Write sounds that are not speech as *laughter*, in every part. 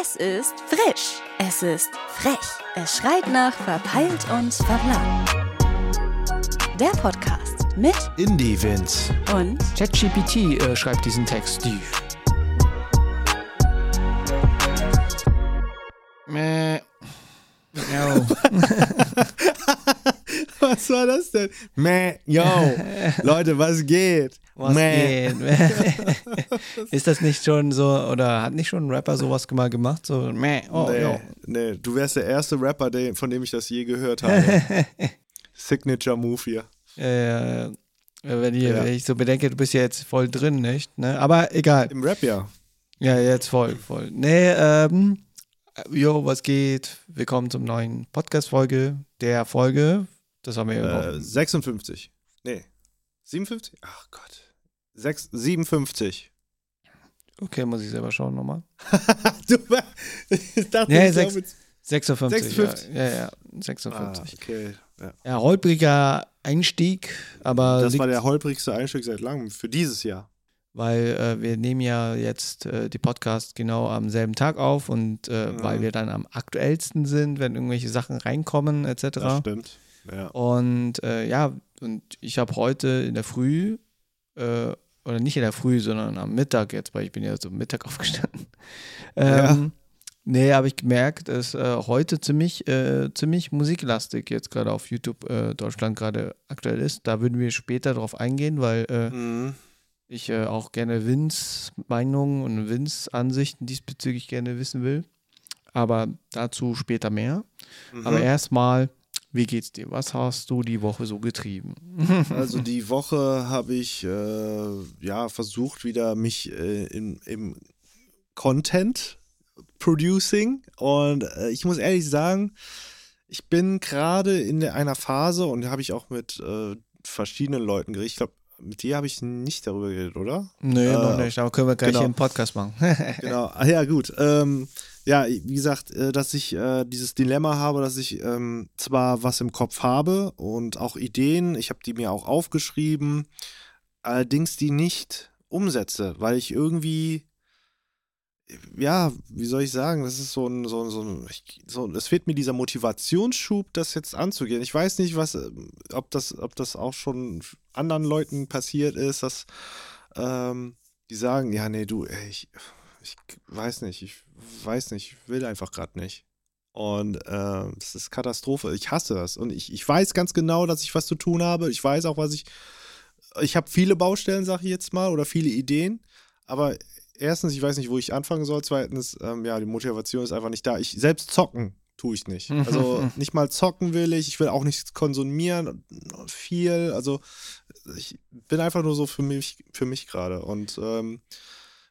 Es ist frisch. Es ist frech. Es schreit nach verpeilt und verplant. Der Podcast mit Indie Vince. und ChatGPT äh, schreibt diesen Text. Die. Was war das denn? Meh, yo. *laughs* Leute, was geht? Was Meh. geht? *laughs* Ist das nicht schon so, oder hat nicht schon ein Rapper sowas mal gemacht? So, meh, oh, nee, nee, du wärst der erste Rapper, von dem ich das je gehört habe. *laughs* Signature Move hier. Äh, wenn, ich, Ja. wenn ich so bedenke, du bist ja jetzt voll drin, nicht? Ne? Aber egal. Im Rap ja. Ja, jetzt voll, voll. Nee, ähm, jo, was geht? Willkommen zum neuen Podcast-Folge. Der Folge, das haben wir ja Äh, 56. Nee. 57? Ach Gott. 6, 57. Okay, muss ich selber schauen nochmal. *laughs* du, *laughs* ich dachte, Nee, ich sechs- glaub jetzt- 56. 56. Ja, ja, ja ah, 56. okay. Ja. Ja, holpriger Einstieg, aber Das war der holprigste Einstieg seit langem für dieses Jahr. weil äh, wir nehmen ja jetzt äh, die Podcast genau am selben Tag auf und äh, Mhm. weil wir dann am aktuellsten sind, wenn irgendwelche Sachen reinkommen etc. Das stimmt. Ja. Und äh, ja, und ich habe heute in der Früh, äh, oder nicht in der Früh, sondern am Mittag jetzt, weil ich bin ja so Mittag *laughs* aufgestanden. Ja. Ähm, Nee, habe ich gemerkt, dass äh, heute ziemlich, äh, ziemlich musiklastig jetzt gerade auf YouTube äh, Deutschland gerade aktuell ist. Da würden wir später drauf eingehen, weil äh, Mhm. ich äh, auch gerne Vins Meinungen und Vins Ansichten diesbezüglich gerne wissen will. Aber dazu später mehr. Mhm. Aber erstmal, wie geht's dir? Was hast du die Woche so getrieben? *laughs* Also die Woche habe ich äh, ja versucht wieder mich äh, in, im Content Producing und äh, ich muss ehrlich sagen, ich bin gerade in einer Phase und habe ich auch mit äh, verschiedenen Leuten geredet. Ich glaube, mit dir habe ich nicht darüber geredet, oder? Nö, Äh, noch nicht, aber können wir gleich genau. hier im Podcast machen. *laughs* Genau. Ah, ja, gut. Ähm, ja, wie gesagt, äh, dass ich äh, dieses Dilemma habe, dass ich ähm, zwar was im Kopf habe und auch Ideen, ich habe die mir auch aufgeschrieben, allerdings die nicht umsetze, weil ich irgendwie, ja, wie soll ich sagen, das ist so ein, so ein, so ein, so, es fehlt mir dieser Motivationsschub, das jetzt anzugehen. Ich weiß nicht, was, ähm, ob das, ob das auch schon anderen Leuten passiert ist, dass ähm, die sagen, ja, nee, du, ey, ich, ich weiß nicht, ich weiß nicht, ich will einfach gerade nicht. Und äh, das ist Katastrophe. Ich hasse das. Und ich, ich weiß ganz genau, dass ich was zu tun habe. Ich weiß auch, was ich. Ich habe viele Baustellen, sage ich jetzt mal, oder viele Ideen. Aber erstens, ich weiß nicht, wo ich anfangen soll. Zweitens, ähm, ja, die Motivation ist einfach nicht da. Ich selbst zocken tue ich nicht. *laughs* Also nicht mal zocken will ich. Ich will auch nichts konsumieren. Viel. Also ich bin einfach nur so für mich, für mich gerade. Und ähm,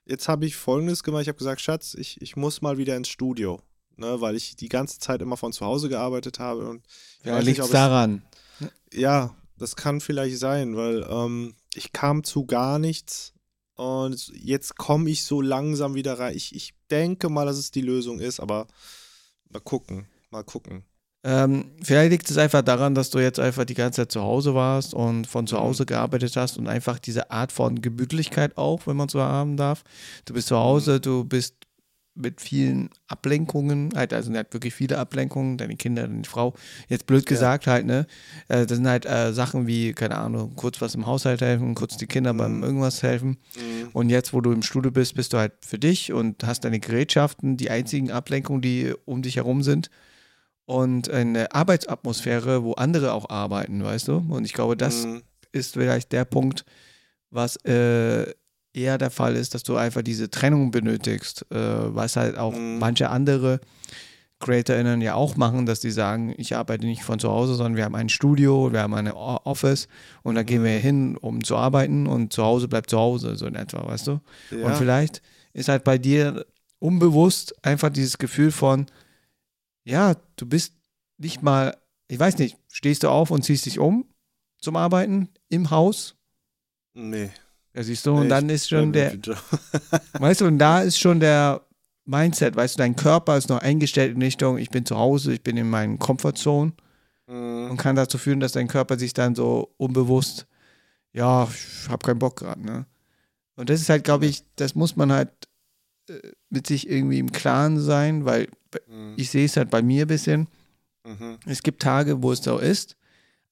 jetzt habe ich folgendes gemacht. Ich habe gesagt, Schatz, ich, ich muss mal wieder ins Studio. Ne, weil ich die ganze Zeit immer von zu Hause gearbeitet habe. Und Ja, liegt daran. ja, das kann vielleicht sein, weil ähm, ich kam zu gar nichts und jetzt komme ich so langsam wieder rein. Ich, ich denke mal, dass es die Lösung ist, aber mal gucken, mal gucken. Ähm, vielleicht liegt es einfach daran, dass du jetzt einfach die ganze Zeit zu Hause warst und von zu Mhm. Hause gearbeitet hast und einfach diese Art von Gemütlichkeit auch, wenn man so haben darf. Du bist zu Hause, Mhm. du bist mit vielen Ablenkungen, halt, also halt wirklich viele Ablenkungen, deine Kinder, deine Frau. Jetzt blöd gesagt halt, ne? Äh, das sind halt äh, Sachen wie, keine Ahnung, kurz was im Haushalt helfen, kurz die Kinder beim Mhm. irgendwas helfen. Und jetzt, wo du im Studio bist, bist du halt für dich und hast deine Gerätschaften, die einzigen Ablenkungen, die um dich herum sind. Und eine Arbeitsatmosphäre, wo andere auch arbeiten, weißt du? Und ich glaube, das Mhm. ist vielleicht der Punkt, was äh, eher der Fall ist, dass du einfach diese Trennung benötigst, äh, was halt auch Mhm. manche andere CreatorInnen ja auch machen, dass die sagen, ich arbeite nicht von zu Hause, sondern wir haben ein Studio, wir haben eine Office und da gehen wir Mhm. hin, um zu arbeiten und zu Hause bleibt zu Hause, so in etwa, weißt du? Und Ja, vielleicht ist halt bei dir unbewusst einfach dieses Gefühl von, ja, du bist nicht mal, ich weiß nicht, stehst du auf und ziehst dich um zum Arbeiten im Haus? nee. Ja, siehst du, und Nee, dann ich ist schon der, *laughs* weißt du, und da ist schon der Mindset, weißt du, dein Körper ist noch eingestellt in Richtung, ich bin zu Hause, ich bin in meinen Comfortzone Mhm. und kann dazu führen, dass dein Körper sich dann so unbewusst, ja, ich habe keinen Bock gerade, ne? Und das ist halt, glaube ich, das muss man halt mit sich irgendwie im Klaren sein, weil mhm. ich sehe es halt bei mir ein bisschen. Mhm. Es gibt Tage, wo es so ist,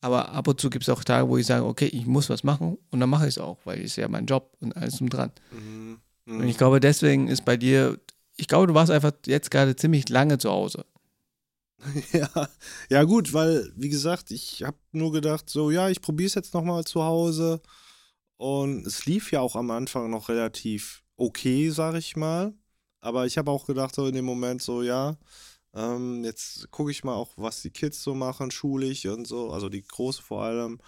aber ab und zu gibt es auch Tage, wo ich sage, okay, ich muss was machen und dann mache ich es auch, weil es ja mein Job und alles drum dran. Mhm. Und ich glaube, deswegen ist bei dir, ich glaube, du warst einfach jetzt gerade ziemlich lange zu Hause. *laughs* Ja, ja gut, weil, wie gesagt, ich habe nur gedacht, so, ja, ich probiere es jetzt nochmal zu Hause. Und es lief ja auch am Anfang noch relativ okay, sag ich mal. Aber ich habe auch gedacht, so in dem Moment, so, ja, ähm, jetzt gucke ich mal auch, was die Kids so machen, schulisch und so, also die Große vor allem.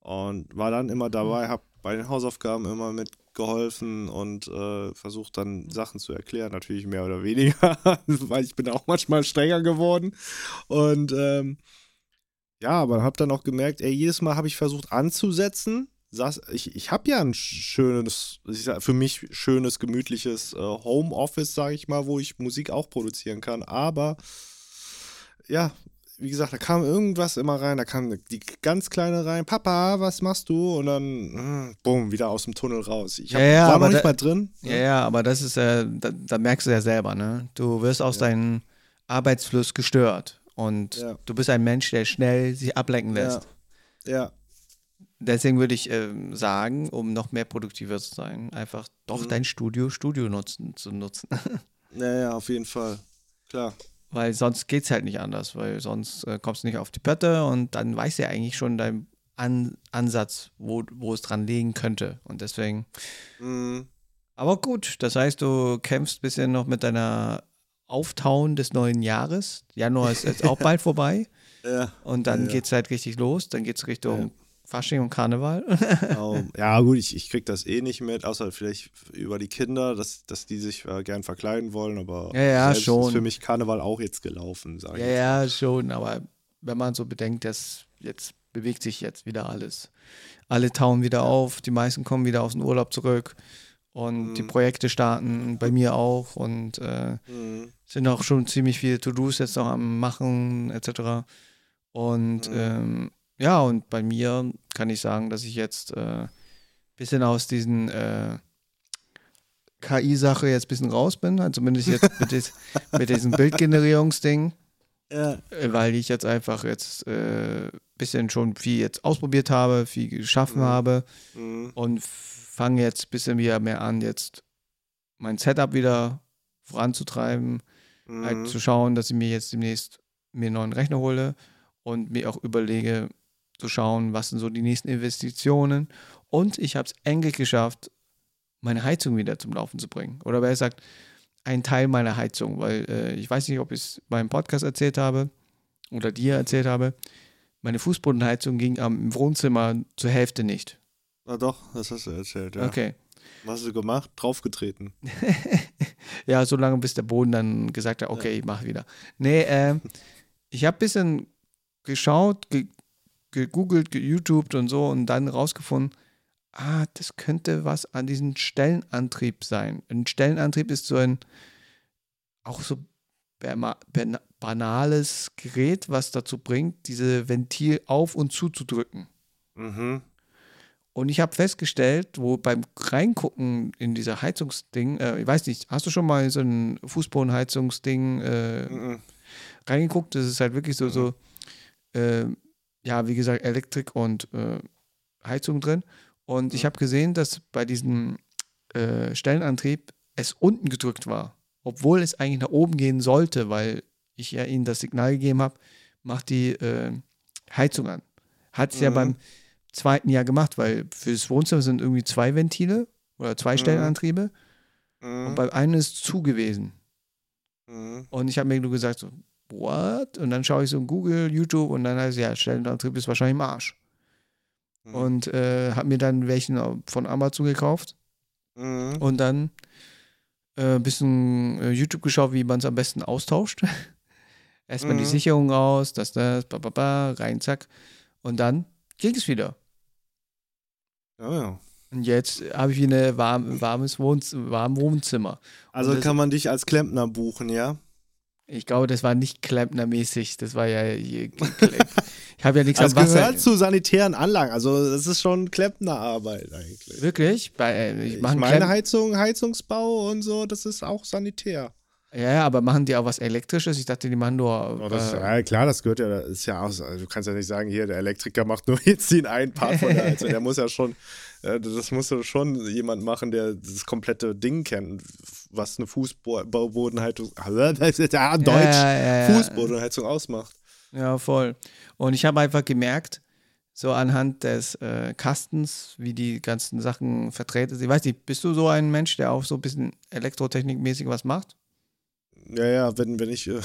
Und war dann immer dabei, habe bei den Hausaufgaben immer mitgeholfen und äh, versucht dann Sachen zu erklären, natürlich mehr oder weniger, *laughs* weil ich bin auch manchmal strenger geworden. Und ähm, ja, aber habe dann auch gemerkt, ey, jedes Mal habe ich versucht anzusetzen. Saß, ich ich habe ja ein schönes, für mich schönes, gemütliches äh, Homeoffice, sage ich mal, wo ich Musik auch produzieren kann. Aber ja, wie gesagt, da kam irgendwas immer rein, da kam die ganz kleine rein, Papa, was machst du? Und dann, hm, bumm, wieder aus dem Tunnel raus. Ich hab, ja, ja, war noch nicht da, mal drin. Ja, ja, aber das ist ja, da, da, merkst du ja selber, ne? Du wirst aus ja. deinem Arbeitsfluss gestört und ja. du bist ein Mensch, der schnell sich ablenken lässt. Ja. Deswegen würde ich äh, sagen, um noch mehr produktiver zu sein, einfach doch mhm. dein Studio, Studio nutzen, zu nutzen. *laughs* ja, ja, auf jeden Fall. Klar. Weil sonst geht es halt nicht anders, weil sonst äh, kommst du nicht auf die Pötte und dann weißt du ja eigentlich schon deinen An Ansatz, wo, wo es dran liegen könnte. Und deswegen. Mhm. Aber gut, das heißt, du kämpfst ein bisschen noch mit deiner Auftauen des neuen Jahres. Januar ist jetzt auch *laughs* bald vorbei. Ja. Und dann ja, geht es halt richtig los. Dann geht es Richtung ja. Fasching und Karneval. oh, *laughs* ja, gut, ich, ich krieg das eh nicht mit, außer vielleicht über die Kinder, dass, dass die sich äh, gern verkleiden wollen, aber ja, ja, schon. ist für mich Karneval auch jetzt gelaufen, sage ich. Ja, ja, schon, aber wenn man so bedenkt, dass jetzt bewegt sich jetzt wieder alles. Alle tauen wieder auf, die meisten kommen wieder aus dem Urlaub zurück und mhm. die Projekte starten bei mir auch und äh, mhm. sind auch schon ziemlich viele To-Dos jetzt noch am Machen etc. Und mhm. ähm, ja, und bei mir kann ich sagen, dass ich jetzt ein äh, bisschen aus diesen äh, KI-Sache jetzt ein bisschen raus bin, also zumindest jetzt mit, des, *laughs* mit diesem Bildgenerierungsding. Ja. Äh, weil ich jetzt einfach jetzt ein äh, bisschen schon viel jetzt ausprobiert habe, viel geschaffen mhm. habe mhm. und fange jetzt ein bisschen wieder mehr an, jetzt mein Setup wieder voranzutreiben, halt mhm. halt zu schauen, dass ich mir jetzt demnächst mir einen neuen Rechner hole und mir auch überlege, zu schauen, was sind so die nächsten Investitionen. Und ich habe es endlich geschafft, meine Heizung wieder zum Laufen zu bringen. Oder wer sagt, ein Teil meiner Heizung, weil äh, ich weiß nicht, ob ich es beim Podcast erzählt habe oder dir erzählt habe. Meine Fußbodenheizung ging am Wohnzimmer zur Hälfte nicht. Ah doch, das hast du erzählt, ja. Okay. Was hast du gemacht? Draufgetreten. *laughs* ja, so lange, bis der Boden dann gesagt hat, okay, ja. ich mach wieder. Nee, äh, ich habe ein bisschen geschaut, ge gegoogelt, geYouTubed und so und dann rausgefunden, ah, das könnte was an diesem Stellenantrieb sein. Ein Stellenantrieb ist so ein auch so banales Gerät, was dazu bringt, diese Ventil auf und zuzudrücken. Mhm. Und ich habe festgestellt, wo beim Reingucken in dieser Heizungsding, äh, ich weiß nicht, hast du schon mal so ein Fußbodenheizungsding äh, mhm. reingeguckt? Das ist halt wirklich so, mhm. so äh, ja, wie gesagt, Elektrik und äh, Heizung drin. Und ich habe gesehen, dass bei diesem äh, Stellenantrieb es unten gedrückt war, obwohl es eigentlich nach oben gehen sollte, weil ich ja ihnen das Signal gegeben habe, macht die äh, Heizung an. Hat es mhm. ja beim zweiten Jahr gemacht, weil für das Wohnzimmer sind irgendwie zwei Ventile oder zwei mhm. Stellenantriebe mhm. und beim einen ist zu gewesen. Mhm. Und ich habe mir nur gesagt, so, what? Und dann schaue ich so in Google, YouTube und dann heißt es, ja, Stellenantrieb ist wahrscheinlich im Arsch. Mhm. Und äh, habe mir dann welchen von Amazon gekauft mhm. und dann ein äh, bisschen äh, YouTube geschaut, wie man es am besten austauscht. *laughs* Erstmal mhm. die Sicherung aus, das, das, ba, ba, ba, rein, zack. Und dann ging es wieder. Ja, ja. Und jetzt habe ich wieder ein warm, warmes Wohnz warm Wohnzimmer. Also kann man dich als Klempner buchen, ja? Ich glaube, das war nicht Klempner-mäßig. Das war ja *laughs* Ich habe ja nichts Das am Wasser. gehört zu sanitären Anlagen. Also das ist schon Klempnerarbeit eigentlich. Wirklich? Bei, äh, ich Ich mache meine Heizung, Heizungsbau und so, das ist auch sanitär. Ja, ja, aber machen die auch was Elektrisches? Ich dachte, die machen nur. Oh, das, äh, ja, klar, das gehört ja, das ist ja aus. Also du kannst ja nicht sagen, hier, der Elektriker macht nur jetzt den einen Part von der Heizung. Der muss ja schon, das muss ja schon jemand machen, der das komplette Ding kennt, was eine Fußbodenheizung, *laughs* Deutsch, ja, ja, ja. Fußbodenheizung ausmacht. Ja, voll. Und ich habe einfach gemerkt, so anhand des äh, Kastens, wie die ganzen Sachen vertreten sind. Ich weiß nicht, bist du so ein Mensch, der auch so ein bisschen elektrotechnikmäßig was macht? Ja, ja, wenn, wenn ich, äh,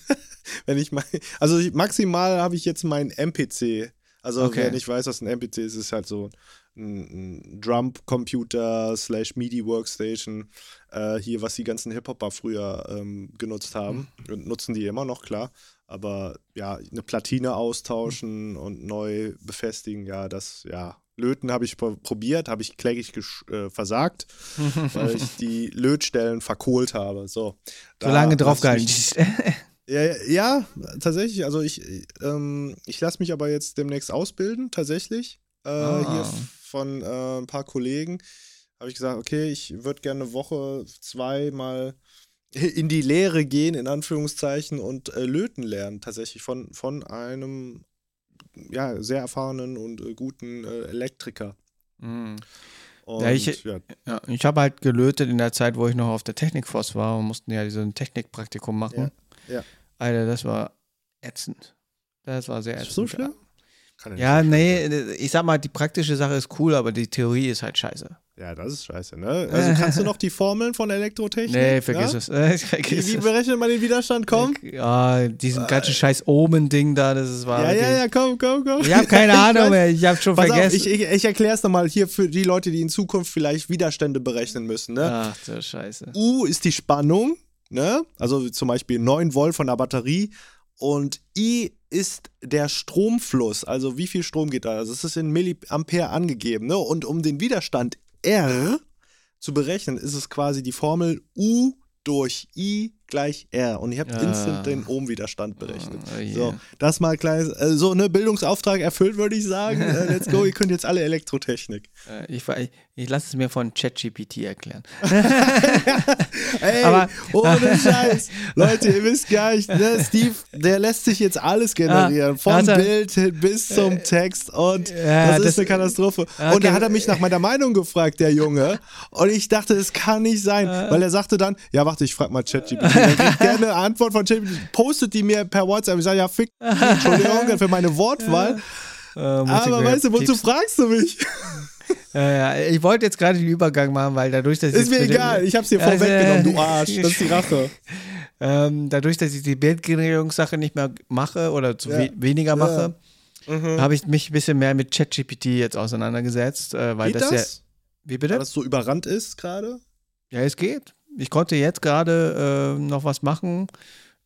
*laughs* wenn ich mein, also maximal habe ich jetzt mein MPC. Also Okay. wer nicht weiß, was ein MPC ist, ist halt so ein, ein Drum-Computer slash MIDI-Workstation. Äh, hier, was die ganzen Hip-Hopper früher ähm, genutzt haben. Und nutzen die immer noch, klar. Aber ja, eine Platine austauschen und neu befestigen, ja, das, ja. Löten habe ich pro- probiert, habe ich kläglich äh, versagt, *laughs* weil ich die Lötstellen verkohlt habe. So, So lange draufgehalten. *laughs* ja, ja, ja, tatsächlich. Also ich, ähm, ich lasse mich aber jetzt demnächst ausbilden, tatsächlich. Äh, Ah. Hier von äh, ein paar Kollegen. Habe ich gesagt, okay, ich würde gerne eine Woche, zwei mal in die Lehre gehen, in Anführungszeichen, und äh, löten lernen, tatsächlich von, von einem ja, sehr erfahrenen und äh, guten äh, Elektriker. Mhm. Und, Ja, ich- ja, Ja, ich habe halt gelötet in der Zeit, wo ich noch auf der Technikforce war und mussten ja diesen Technikpraktikum machen. Ja, ja. Alter, das war ätzend. Das war sehr ätzend. so schlimm? Kann Ja, nicht so schlimm sein. nee, ich sag mal, die praktische Sache ist cool, aber die Theorie ist halt scheiße. Ja, das ist scheiße, ne? Also kannst du noch die Formeln von Elektrotechnik? Nee, vergiss ja? es. *laughs* Äh, Wie, vergiss wie es. berechnet man den Widerstand? Komm. Ja, diesen ganzen scheiß Omen-Ding da, das ist war Ja, ja, ja, komm, komm, komm. Ich habe keine *laughs* Ahnung mehr, ich habe schon Pass auf, vergessen. ich, ich, ich erkläre es nochmal hier für die Leute, die in Zukunft vielleicht Widerstände berechnen müssen. Ne? Ach du Scheiße. U ist die Spannung, ne? also zum Beispiel 9 Volt von der Batterie. Und I ist der Stromfluss, also wie viel Strom geht da? Also es ist in Milliampere angegeben. Ne? Und um den Widerstand R zu berechnen, ist es quasi die Formel U durch I gleich R. Und ich habe Ah. instant den Ohmwiderstand berechnet. Oh, yeah. So, das mal kleines, äh, so ne Bildungsauftrag erfüllt, würde ich sagen. *laughs* Äh, let's go, ihr könnt jetzt alle Elektrotechnik. Äh, Ich, ich, ich lasse es mir von ChatGPT erklären. *laughs* Ey, Aber- ohne Scheiß. Leute, ihr wisst gar nicht, ne? Steve, der lässt sich jetzt alles generieren. Von hat er- Bild bis zum Text und ja, das ist das- eine Katastrophe. Ja, Und da okay. hat er mich nach meiner Meinung gefragt, der Junge. Und ich dachte, es kann nicht sein. Weil er sagte dann, ja, warte, ich frag mal ChatGPT. Dann *laughs* kriegt der eine Antwort von ChatGPT, postet die mir per WhatsApp. Ich sage, ja, fick, Entschuldigung *laughs* für meine Wortwahl. Äh, muss ich Aber weißt du, wozu fragst du mich? *laughs* Ja, ja, ich wollte jetzt gerade den Übergang machen, weil dadurch, dass ich Ist mir egal, ich hab's dir Also, vorweggenommen, du Arsch. Das ist die Rache. ähm, dadurch, dass ich die Bildgenerierungssache nicht mehr mache oder zu Ja. we weniger mache, Mhm. habe ich mich ein bisschen mehr mit ChatGPT jetzt auseinandergesetzt, äh, weil Geht das, das? ja. Wie Weil bitte? das so überrannt ist gerade? Ja, es geht. Ich konnte jetzt gerade äh, noch was machen,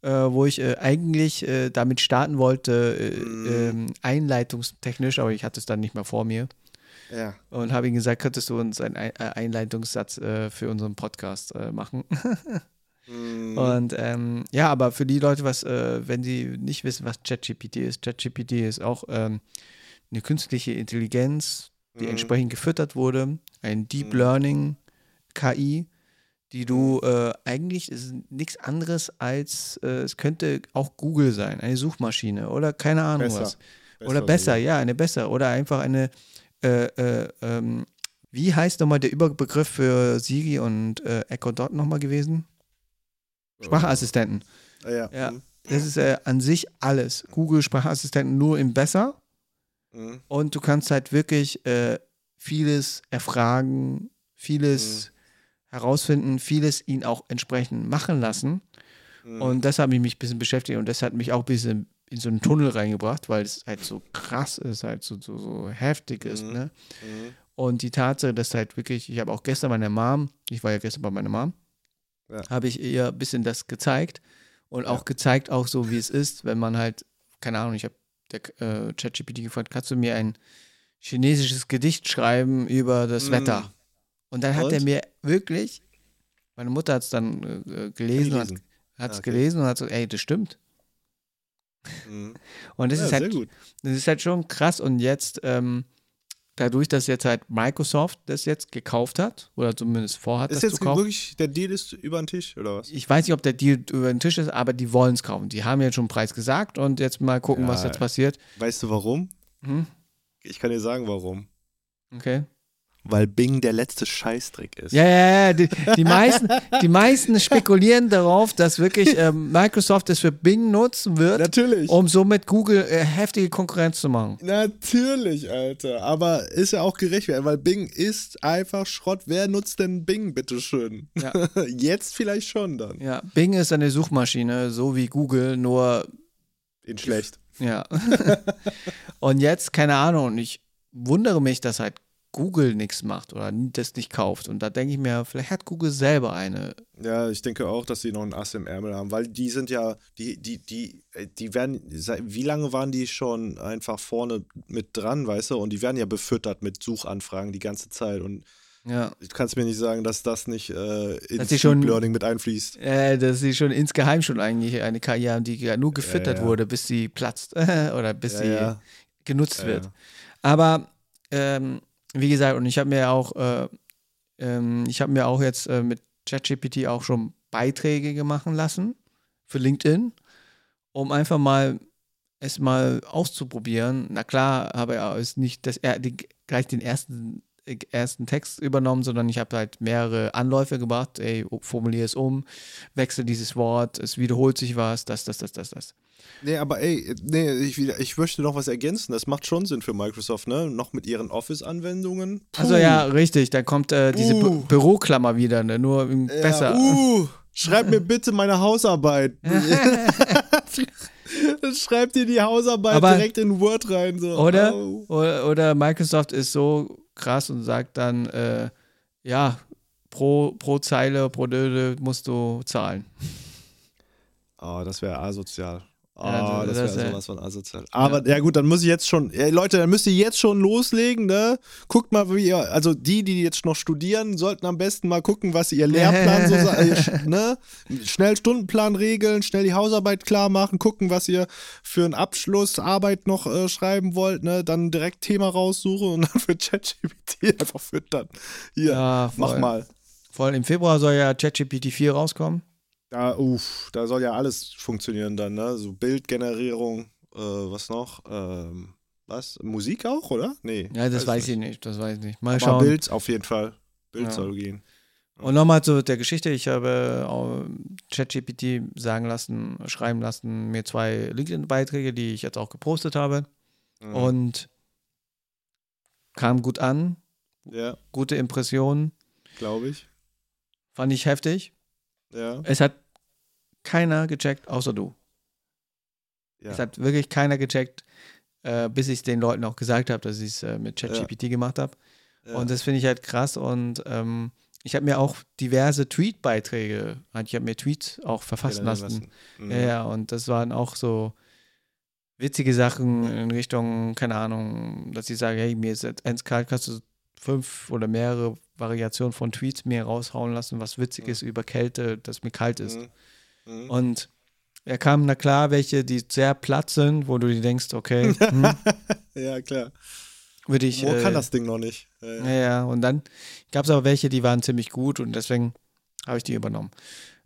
äh, wo ich äh, eigentlich äh, damit starten wollte, äh, Mhm. ähm, einleitungstechnisch, aber ich hatte es dann nicht mehr vor mir. Ja. Und habe ihm gesagt, könntest du uns einen Ein äh, Einleitungssatz für unseren Podcast machen? *laughs* Mhm. Und ähm, ja, aber für die Leute, was, wenn sie nicht wissen, was ChatGPT ist, ChatGPT ist auch ähm, eine künstliche Intelligenz, die Mhm. entsprechend gefüttert wurde, ein Deep Mhm. Learning KI, die du äh, eigentlich ist nichts anderes als äh, es könnte auch Google sein, eine Suchmaschine oder keine Ahnung Besser. was. Oder besser, ja, eine besser. Oder einfach eine, äh, äh, ähm, wie heißt nochmal der Überbegriff für Siri und äh, Echo Dot nochmal gewesen? Sprachassistenten. Ah, ja. Ja. Mhm. Das ist äh, an sich alles. Google Sprachassistenten nur im Besser. Mhm. Und du kannst halt wirklich vieles erfragen, vieles herausfinden, vieles ihn auch entsprechend machen lassen. Mhm. Und das hat mich ein bisschen beschäftigt und das hat mich auch ein bisschen in so einen Tunnel reingebracht, weil es halt so krass ist, halt so, so, so heftig ist. Mhm. Ne? Mhm. Und die Tatsache, dass halt wirklich, ich habe auch gestern meiner Mom, ich war ja gestern bei meiner Mom, Ja. habe ich ihr ein bisschen das gezeigt und Ja. auch gezeigt, auch so wie es ist, wenn man halt, keine Ahnung, ich habe der äh, ChatGPT gefragt, kannst du mir ein chinesisches Gedicht schreiben über das Mm. Wetter? Und dann hat Und? er mir wirklich, meine Mutter hat es dann äh, gelesen, und hat Gelesen. es Ah, okay. gelesen und hat so, ey, das stimmt. Mhm. *laughs* Und das ja, ist halt, das ist halt schon krass. Und jetzt, ähm, dadurch, dass jetzt halt Microsoft das jetzt gekauft hat, oder zumindest vorhat, ist das zu kaufen. wirklich, der Deal ist über den Tisch, oder was? Ich weiß nicht, ob der Deal über den Tisch ist, aber die wollen es kaufen. Die haben jetzt schon einen Preis gesagt und jetzt mal gucken, ja, was jetzt passiert. Weißt du warum? Hm? Ich kann dir sagen, warum. Okay weil Bing der letzte Scheißdreck ist. Ja, ja, ja. Die, die meisten, die meisten spekulieren darauf, dass wirklich äh, Microsoft es für Bing nutzen wird. Natürlich. Um somit Google äh, heftige Konkurrenz zu machen. Natürlich, Alter. Aber ist ja auch gerecht, weil Bing ist einfach Schrott. Wer nutzt denn Bing, bitteschön? Ja. *laughs* Jetzt vielleicht schon dann. Ja, Bing ist eine Suchmaschine, so wie Google, nur. In schlecht. Ja. *laughs* Und jetzt, keine Ahnung, ich wundere mich, dass halt Google nichts macht oder das nicht kauft. Und da denke ich mir, vielleicht hat Google selber eine. Ja, ich denke auch, dass sie noch ein Ass im Ärmel haben, weil die sind ja, die, die, die, die werden, wie lange waren die schon einfach vorne mit dran, weißt du? Und die werden ja befüttert mit Suchanfragen die ganze Zeit. Und ja. Du kannst mir nicht sagen, dass das nicht äh, ins Deep schon, Learning mit einfließt. Äh, dass sie schon insgeheim schon eigentlich eine KI haben, die nur gefüttert ja, ja. wurde, bis sie platzt *laughs* oder bis sie genutzt wird. Aber ähm, wie gesagt, und ich habe mir auch, äh, ähm, ich habe mir auch jetzt äh, mit ChatGPT auch schon Beiträge machen lassen für LinkedIn, um einfach mal es mal auszuprobieren. Na klar, habe er es nicht das, er, die, gleich den ersten, ersten Text übernommen, sondern ich habe halt mehrere Anläufe gemacht. Ey, formuliere es um, wechsle dieses Wort, es wiederholt sich was, das, das, das, das, das. Nee, aber ey, nee, ich, ich möchte noch was ergänzen. Das macht schon Sinn für Microsoft, ne? Noch mit ihren Office-Anwendungen. Also ja, richtig. Da kommt äh, diese uh. Büroklammer wieder, ne? Nur ja, besser. Uh, schreib mir bitte meine Hausarbeit. *laughs* *laughs* Schreib dir die Hausarbeit aber direkt in Word rein. So. Oder, oh. oder, oder, Microsoft ist so krass und sagt dann, äh, ja, pro, pro Zeile, pro Döde musst du zahlen. Oh, das wäre asozial. Oh, ja, das, das wäre sowas von asozial. Aber ja. ja. gut, dann muss ich jetzt schon, ja, Leute, dann müsst ihr jetzt schon loslegen, ne? Guckt mal, wie ihr, also die, die jetzt noch studieren, sollten am besten mal gucken, was ihr Lehrplan so *laughs* äh, ne? Schnell Stundenplan regeln, schnell die Hausarbeit klar machen, gucken, was ihr für einen Abschlussarbeit noch äh, schreiben wollt, ne? Dann direkt Thema raussuchen und dann *laughs* für ChatGPT einfach füttern. Hier, ja, mach mal. Vor allem im Februar soll ja ChatGPT 4 rauskommen. Da, uff, da soll ja alles funktionieren dann, ne? So Bildgenerierung, äh, was noch? Ähm, was? Musik auch, oder? Nee. Ja, das weiß, weiß ich nicht, das weiß ich nicht. Mal Aber schauen. Bild auf jeden Fall. Bild ja. soll gehen. Und nochmal zu der Geschichte. Ich habe ChatGPT sagen lassen, schreiben lassen, mir zwei LinkedIn-Beiträge, die ich jetzt auch gepostet habe. Mhm. Und kam gut an. Ja. Gute Impressionen. Glaube ich. Fand ich heftig. Ja. Es hat keiner gecheckt, außer du. Ja. Es hat wirklich keiner gecheckt, äh, bis ich es den Leuten auch gesagt habe, dass ich es äh, mit ChatGPT ja. gemacht habe. Ja. Und das finde ich halt krass. Und ähm, ich habe mir auch diverse Tweet-Beiträge, ich habe mir Tweets auch verfassen lassen. lassen. Mhm. Ja, ja, und das waren auch so witzige Sachen in Richtung, keine Ahnung, dass ich sage, hey, mir ist jetzt eins kalt, kannst du fünf oder mehrere Variationen von Tweets mir raushauen lassen, was witzig mhm. ist über Kälte, dass mir kalt ist. Mhm. Mhm. Und er kam, na klar, welche, die sehr platt sind, wo du dir denkst, okay. *laughs* Hm, ja, klar. Würde ich. Wo äh, kann das Ding noch nicht? Ja, ja. ja und dann gab es aber welche, die waren ziemlich gut und deswegen habe ich die übernommen.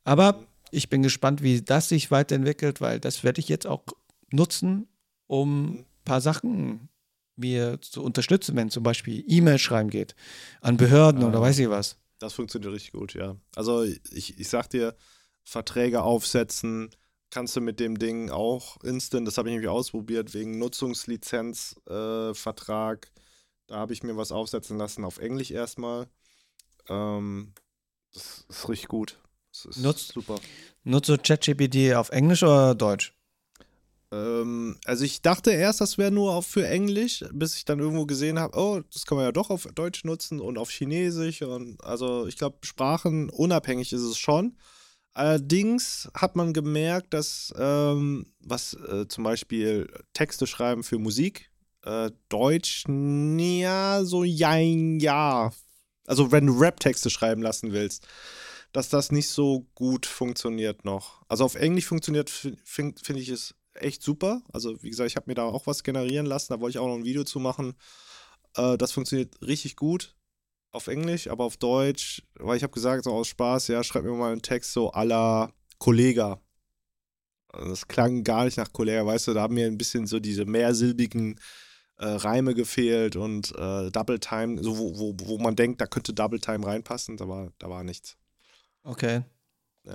Aber mhm. ich bin gespannt, wie das sich weiterentwickelt, weil das werde ich jetzt auch nutzen, um ein mhm. paar Sachen mir zu unterstützen, wenn zum Beispiel E-Mail schreiben geht an Behörden ah, oder weiß ich was. Das funktioniert richtig gut, ja. Also ich, ich sag dir, Verträge aufsetzen, kannst du mit dem Ding auch instant, das habe ich nämlich ausprobiert, wegen Nutzungslizenzvertrag. Äh, da habe ich mir was aufsetzen lassen, auf Englisch erstmal. Ähm, das ist richtig gut. Das ist Nutzt, super. Nutzt du ChatGPT auf Englisch oder Deutsch? Ähm, also ich dachte erst, das wäre nur auf für Englisch, bis ich dann irgendwo gesehen habe, oh, das kann man ja doch auf Deutsch nutzen und auf Chinesisch und also ich glaube, Sprachen unabhängig ist es schon. Allerdings hat man gemerkt, dass ähm, was äh, zum Beispiel Texte schreiben für Musik, äh, Deutsch, ja, so ja, ja. Also wenn du Rap-Texte schreiben lassen willst, dass das nicht so gut funktioniert noch. Also auf Englisch funktioniert, finde find ich es echt super. Also, wie gesagt, ich habe mir da auch was generieren lassen. Da wollte ich auch noch ein Video zu machen. Äh, das funktioniert richtig gut auf Englisch, aber auf Deutsch, weil ich habe gesagt, so aus Spaß, ja, schreib mir mal einen Text so la Kollega. Also das klang gar nicht nach Kollega, weißt du, da haben mir ein bisschen so diese mehrsilbigen äh, Reime gefehlt und äh, Double Time, so wo, wo, wo man denkt, da könnte Double Time reinpassen, da war, da war nichts. Okay. Ja.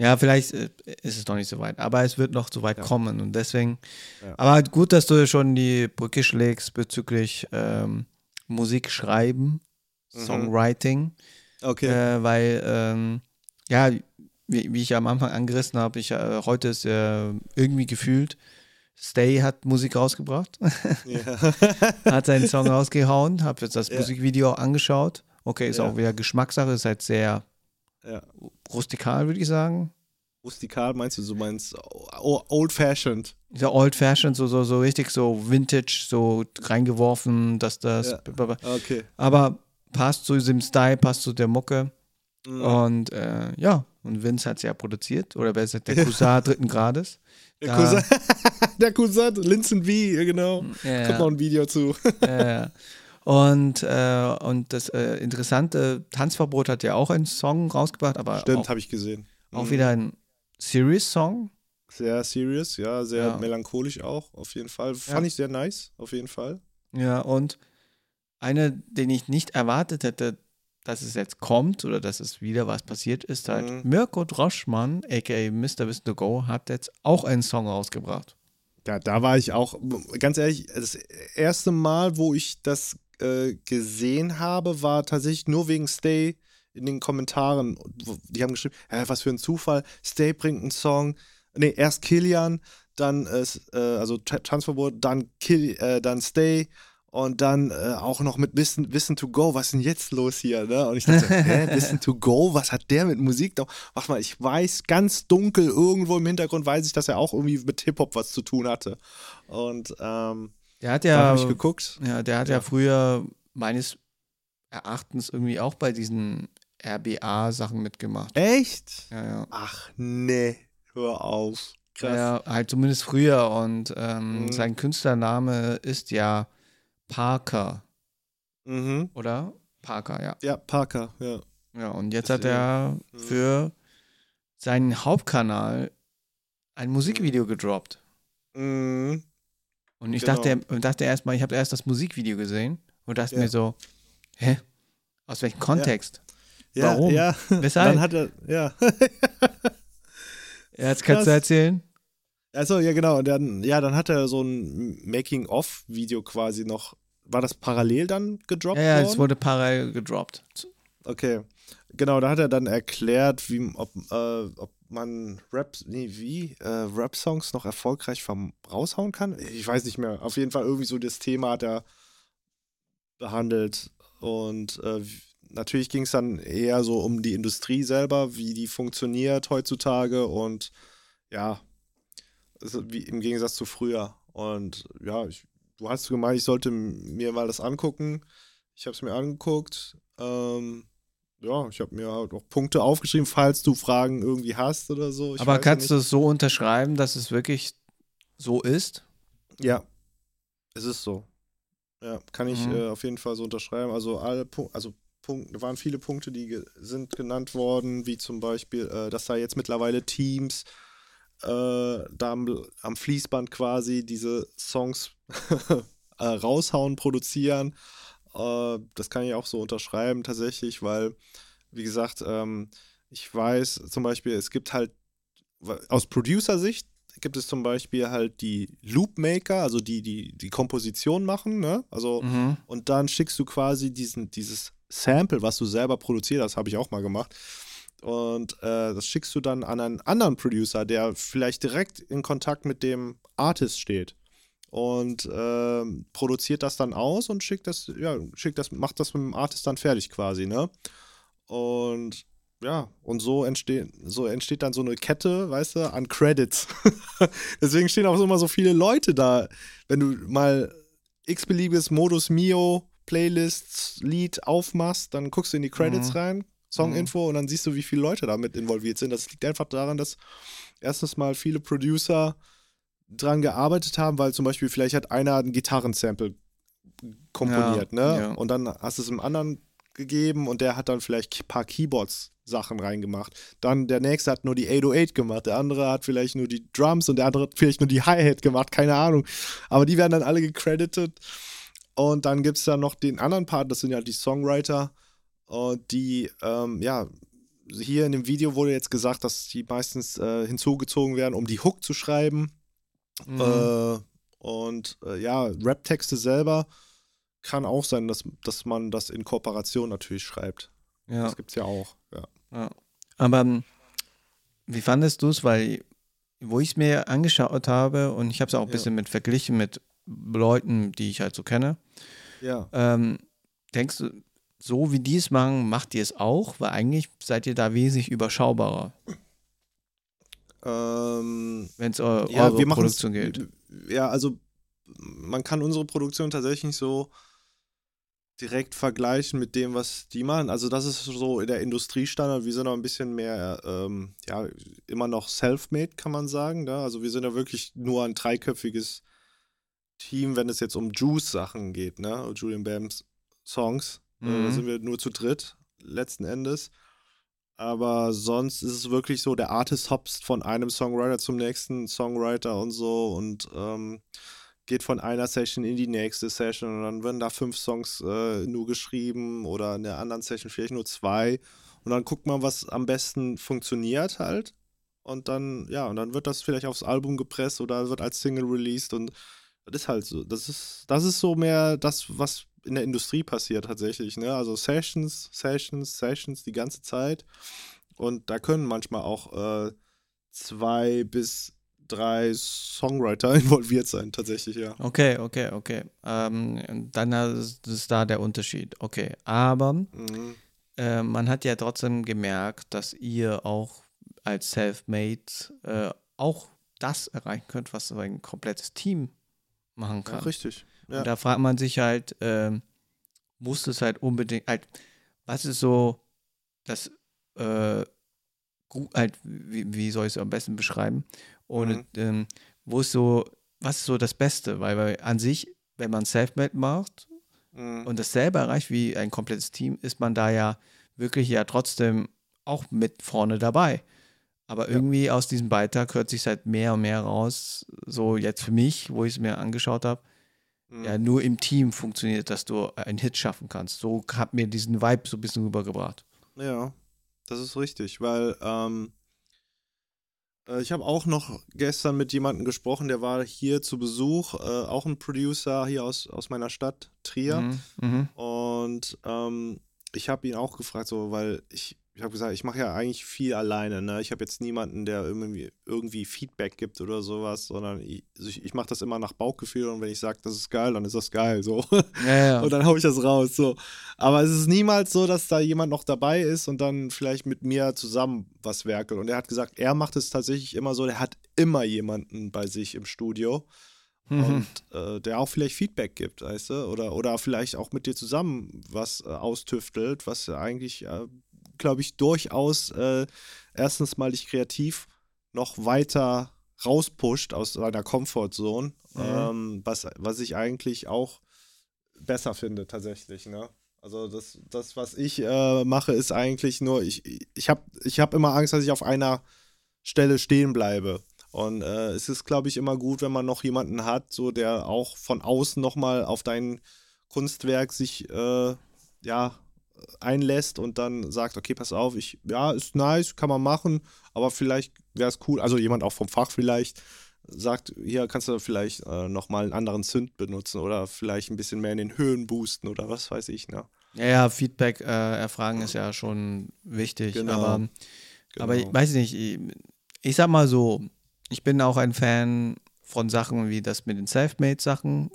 Ja, vielleicht äh, ist es noch nicht so weit, aber es wird noch so weit Ja. kommen und deswegen. Ja. Aber gut, dass du schon die Brücke schlägst bezüglich ähm, Musik schreiben. Songwriting, Okay. äh, weil ähm, ja, wie, wie ich am Anfang angerissen habe, ich äh, heute ist äh, irgendwie gefühlt. Stay hat Musik rausgebracht, ja. *laughs* hat seinen Song *laughs* rausgehauen, habe jetzt das Ja. Musikvideo auch angeschaut. Okay, ist Ja. auch wieder Geschmackssache, ist halt sehr ja. rustikal, würde ich sagen. Rustikal meinst du, du meinst old fashioned. Dieser Old Fashioned, so, so, so richtig so Vintage, so reingeworfen, dass das. Ja. Okay. Aber passt zu diesem Style, passt zu der Mucke. Mhm. Und äh, ja, und Vince hat es ja produziert, oder besser der Cousin dritten Grades. Der Cousin, *laughs* der Cousin, Linson V, genau. Ja, Kommt noch ein Video zu. ja, ja. Und, äh, und das äh, interessante Tanzverbot hat ja auch einen Song rausgebracht, aber Stimmt, habe ich gesehen. auch Mhm. wieder ein Serious-Song. Sehr serious, ja, sehr Ja. melancholisch auch, auf jeden Fall. Fand ich sehr nice, auf jeden Fall. Ja, und eine, den ich nicht erwartet hätte, dass es jetzt kommt oder dass es wieder was passiert ist, halt Mhm. Mirko Droschmann, aka Mr. Wissen to Go, hat jetzt auch einen Song rausgebracht. Ja, da war ich auch, ganz ehrlich, das erste Mal, wo ich das äh, gesehen habe, war tatsächlich nur wegen Stay in den Kommentaren. Wo- Die haben geschrieben, ja, was für ein Zufall, Stay bringt einen Song. Nee, erst Kilian, dann äh, äh, also Tra- Transferboard, dann Kill, äh, dann Stay und dann äh, auch noch mit Wissen, Wissen to Go. Was ist denn jetzt los hier? Ne? Und ich dachte, hä, *laughs* Wissen to Go, was hat der mit Musik? Doch, warte mal, ich weiß ganz dunkel irgendwo im Hintergrund weiß ich, dass er auch irgendwie mit Hip Hop was zu tun hatte. Und ähm, Der hat ja, habe ich geguckt. ja, der hat ja. Ja. früher meines Erachtens irgendwie auch bei diesen RBA-Sachen mitgemacht. Echt? Ja, ja. Ach nee, hör auf. Krass. Ja, halt zumindest früher. Und ähm, Mhm. sein Künstlername ist ja Parker, Mhm. oder? Parker, ja. Ja, Parker, ja. Ja, und jetzt hat er Mhm. für seinen Hauptkanal ein Musikvideo gedroppt. Mhm. Und ich Genau. dachte, dachte erstmal, ich habe erst das Musikvideo gesehen und dachte Ja. mir so, hä? Aus welchem Kontext? Ja, Warum? Ja. Weshalb? Dann hat er, ja. *laughs* Jetzt kannst du erzählen. Also, ja, genau. Und dann, ja, dann hat er so ein Making-of-Video quasi noch. War das parallel dann gedroppt Ja, ja, worden? es wurde parallel gedroppt. Okay. Genau, da hat er dann erklärt, wie, ob, äh, ob man Rap, nee, wie, äh, Rap-Songs noch erfolgreich vom raushauen kann. Ich weiß nicht mehr. Auf jeden Fall irgendwie so das Thema hat er behandelt. Und äh, natürlich ging es dann eher so um die Industrie selber, wie die funktioniert heutzutage und ja, wie im Gegensatz zu früher. Und ja, ich, du hast gemeint, ich sollte mir mal das angucken. Ich habe es mir angeguckt. Ähm, ja, ich habe mir halt auch Punkte aufgeschrieben, falls du Fragen irgendwie hast oder so. Ich Aber weiß ja kannst du es so unterschreiben, dass es wirklich so ist? Ja, es ist so. Ja, kann ich Mhm. äh, auf jeden Fall so unterschreiben. Also alle Punkte, also Punkte, waren viele Punkte, die ge sind genannt worden, wie zum Beispiel, äh, dass da jetzt mittlerweile Teams äh, da am, am Fließband quasi diese Songs *laughs* äh, raushauen, produzieren. Äh, das kann ich auch so unterschreiben tatsächlich, weil, wie gesagt, ähm, ich weiß zum Beispiel, es gibt halt aus Producer-Sicht gibt es zum Beispiel halt die Loopmaker, also die, die die Komposition machen, ne? Also Mhm. und dann schickst du quasi diesen, dieses Sample, was du selber produziert hast, habe ich auch mal gemacht. Und äh, das schickst du dann an einen anderen Producer, der vielleicht direkt in Kontakt mit dem Artist steht. Und ähm, produziert das dann aus und schickt das, ja, schickt das, macht das mit dem Artist dann fertig quasi, ne? Und ja, und so entsteht, so entsteht dann so eine Kette, weißt du, an Credits. *laughs* Deswegen stehen auch immer so viele Leute da. Wenn du mal x-beliebiges Modus Mio Playlists Lied aufmachst, dann guckst du in die Credits Mhm. rein, Songinfo und dann siehst du, wie viele Leute damit involviert sind. Das liegt einfach daran, dass erstens mal viele Producer dran gearbeitet haben, weil zum Beispiel vielleicht hat einer ein Gitarrensample komponiert, Ja, ne? ja. Und dann hast du es einem anderen gegeben und der hat dann vielleicht ein paar Keyboards-Sachen reingemacht. Dann der nächste hat nur die 808 gemacht, der andere hat vielleicht nur die Drums und der andere hat vielleicht nur die Hi-Hat gemacht, keine Ahnung. Aber die werden dann alle gecredited. Und dann gibt es dann noch den anderen Part, das sind ja die Songwriter, die, ähm, ja, hier in dem Video wurde jetzt gesagt, dass die meistens äh, hinzugezogen werden, um die Hook zu schreiben. Mhm. Äh, und äh, ja, Rap-Texte selber kann auch sein, dass, dass man das in Kooperation natürlich schreibt. ja. Das gibt's ja auch. Ja. Ja. Aber ähm, wie fandest du es? Weil, wo ich es mir angeschaut habe und ich habe es auch ein Ja. bisschen mit verglichen mit Leuten, die ich halt so kenne, ja. ähm, denkst du, so wie die es machen, macht ihr es auch? Weil eigentlich seid ihr da wesentlich überschaubarer, Ähm, wenn es eu ja, eure Produktion geht. Ja, also man kann unsere Produktion tatsächlich nicht so direkt vergleichen mit dem, was die machen. Also das ist so in der Industriestandard. Wir sind noch ein bisschen mehr, ähm, ja, immer noch self-made, kann man sagen. Ne? Also wir sind ja wirklich nur ein dreiköpfiges Team, wenn es jetzt um Juice-Sachen geht, ne? Julian Bams Songs. Äh, Mhm. Da sind wir nur zu dritt, letzten Endes. Aber sonst ist es wirklich so, der Artist hopst von einem Songwriter zum nächsten Songwriter und so und ähm, geht von einer Session in die nächste Session und dann werden da fünf Songs äh, nur geschrieben oder in der anderen Session vielleicht nur zwei und dann guckt man, was am besten funktioniert halt und dann, ja, und dann wird das vielleicht aufs Album gepresst oder wird als Single released und das ist halt so, das ist, das ist so mehr das, was in der Industrie passiert tatsächlich, ne? Also Sessions, Sessions, Sessions die ganze Zeit. Und da können manchmal auch äh, zwei bis drei Songwriter *laughs* involviert sein, tatsächlich, ja. Okay, okay, okay. Ähm, dann ist da der Unterschied. Okay, aber Mhm. äh, man hat ja trotzdem gemerkt, dass ihr auch als Selfmade äh, auch das erreichen könnt, was so ein komplettes Team machen Ja, kann. richtig. Ja. Und da fragt man sich halt, ähm, muss es halt unbedingt, halt, was ist so das, äh, halt, wie, wie soll ich es am besten beschreiben? Und Mhm. ähm, wo ist so, was ist so das Beste? Weil, weil an sich, wenn man Selfmade macht Mhm. und das selber erreicht wie ein komplettes Team, ist man da ja wirklich ja trotzdem auch mit vorne dabei. Aber Ja. irgendwie aus diesem Beitrag hört sich halt mehr und mehr raus, so jetzt für mich, wo ich es mir angeschaut habe, Mhm. ja, nur im Team funktioniert, dass du einen Hit schaffen kannst. So hat mir diesen Vibe so ein bisschen rübergebracht. Ja, das ist richtig, weil ähm, äh, ich habe auch noch gestern mit jemandem gesprochen, der war hier zu Besuch, äh, auch ein Producer hier aus, aus meiner Stadt, Trier. Mhm. Mhm. Und ähm, ich habe ihn auch gefragt, so, weil ich, ich habe gesagt, ich mache ja eigentlich viel alleine. Ne? Ich habe jetzt niemanden, der irgendwie, irgendwie Feedback gibt oder sowas, sondern ich, also ich, ich mache das immer nach Bauchgefühl und wenn ich sage, das ist geil, dann ist das geil. So. Ja, ja. Und dann hau ich das raus. So. Aber es ist niemals so, dass da jemand noch dabei ist und dann vielleicht mit mir zusammen was werkelt. Und er hat gesagt, er macht es tatsächlich immer so, der hat immer jemanden bei sich im Studio Mhm. und äh, der auch vielleicht Feedback gibt, weißt du? Oder, oder vielleicht auch mit dir zusammen was äh, austüftelt, was eigentlich, äh, glaube ich, durchaus äh, erstens mal dich kreativ noch weiter rauspusht aus deiner Comfortzone, Mhm. ähm, was, was ich eigentlich auch besser finde tatsächlich, ne? Also das, das was ich äh, mache, ist eigentlich nur, ich, ich habe ich hab immer Angst, dass ich auf einer Stelle stehen bleibe. Und äh, es ist, glaube ich, immer gut, wenn man noch jemanden hat, so der auch von außen nochmal auf dein Kunstwerk sich äh, ja einlässt und dann sagt, okay, pass auf, ich, ja, ist nice, kann man machen, aber vielleicht wäre es cool, also jemand auch vom Fach vielleicht, sagt, hier kannst du vielleicht äh, nochmal einen anderen Synth benutzen oder vielleicht ein bisschen mehr in den Höhen boosten oder was weiß ich, ne? ja, ja, Feedback äh, erfragen ist ja schon wichtig. Genau. Aber, aber ich Genau. weiß nicht, ich, ich sag mal so, ich bin auch ein Fan von Sachen wie das mit den Selfmade-Sachen,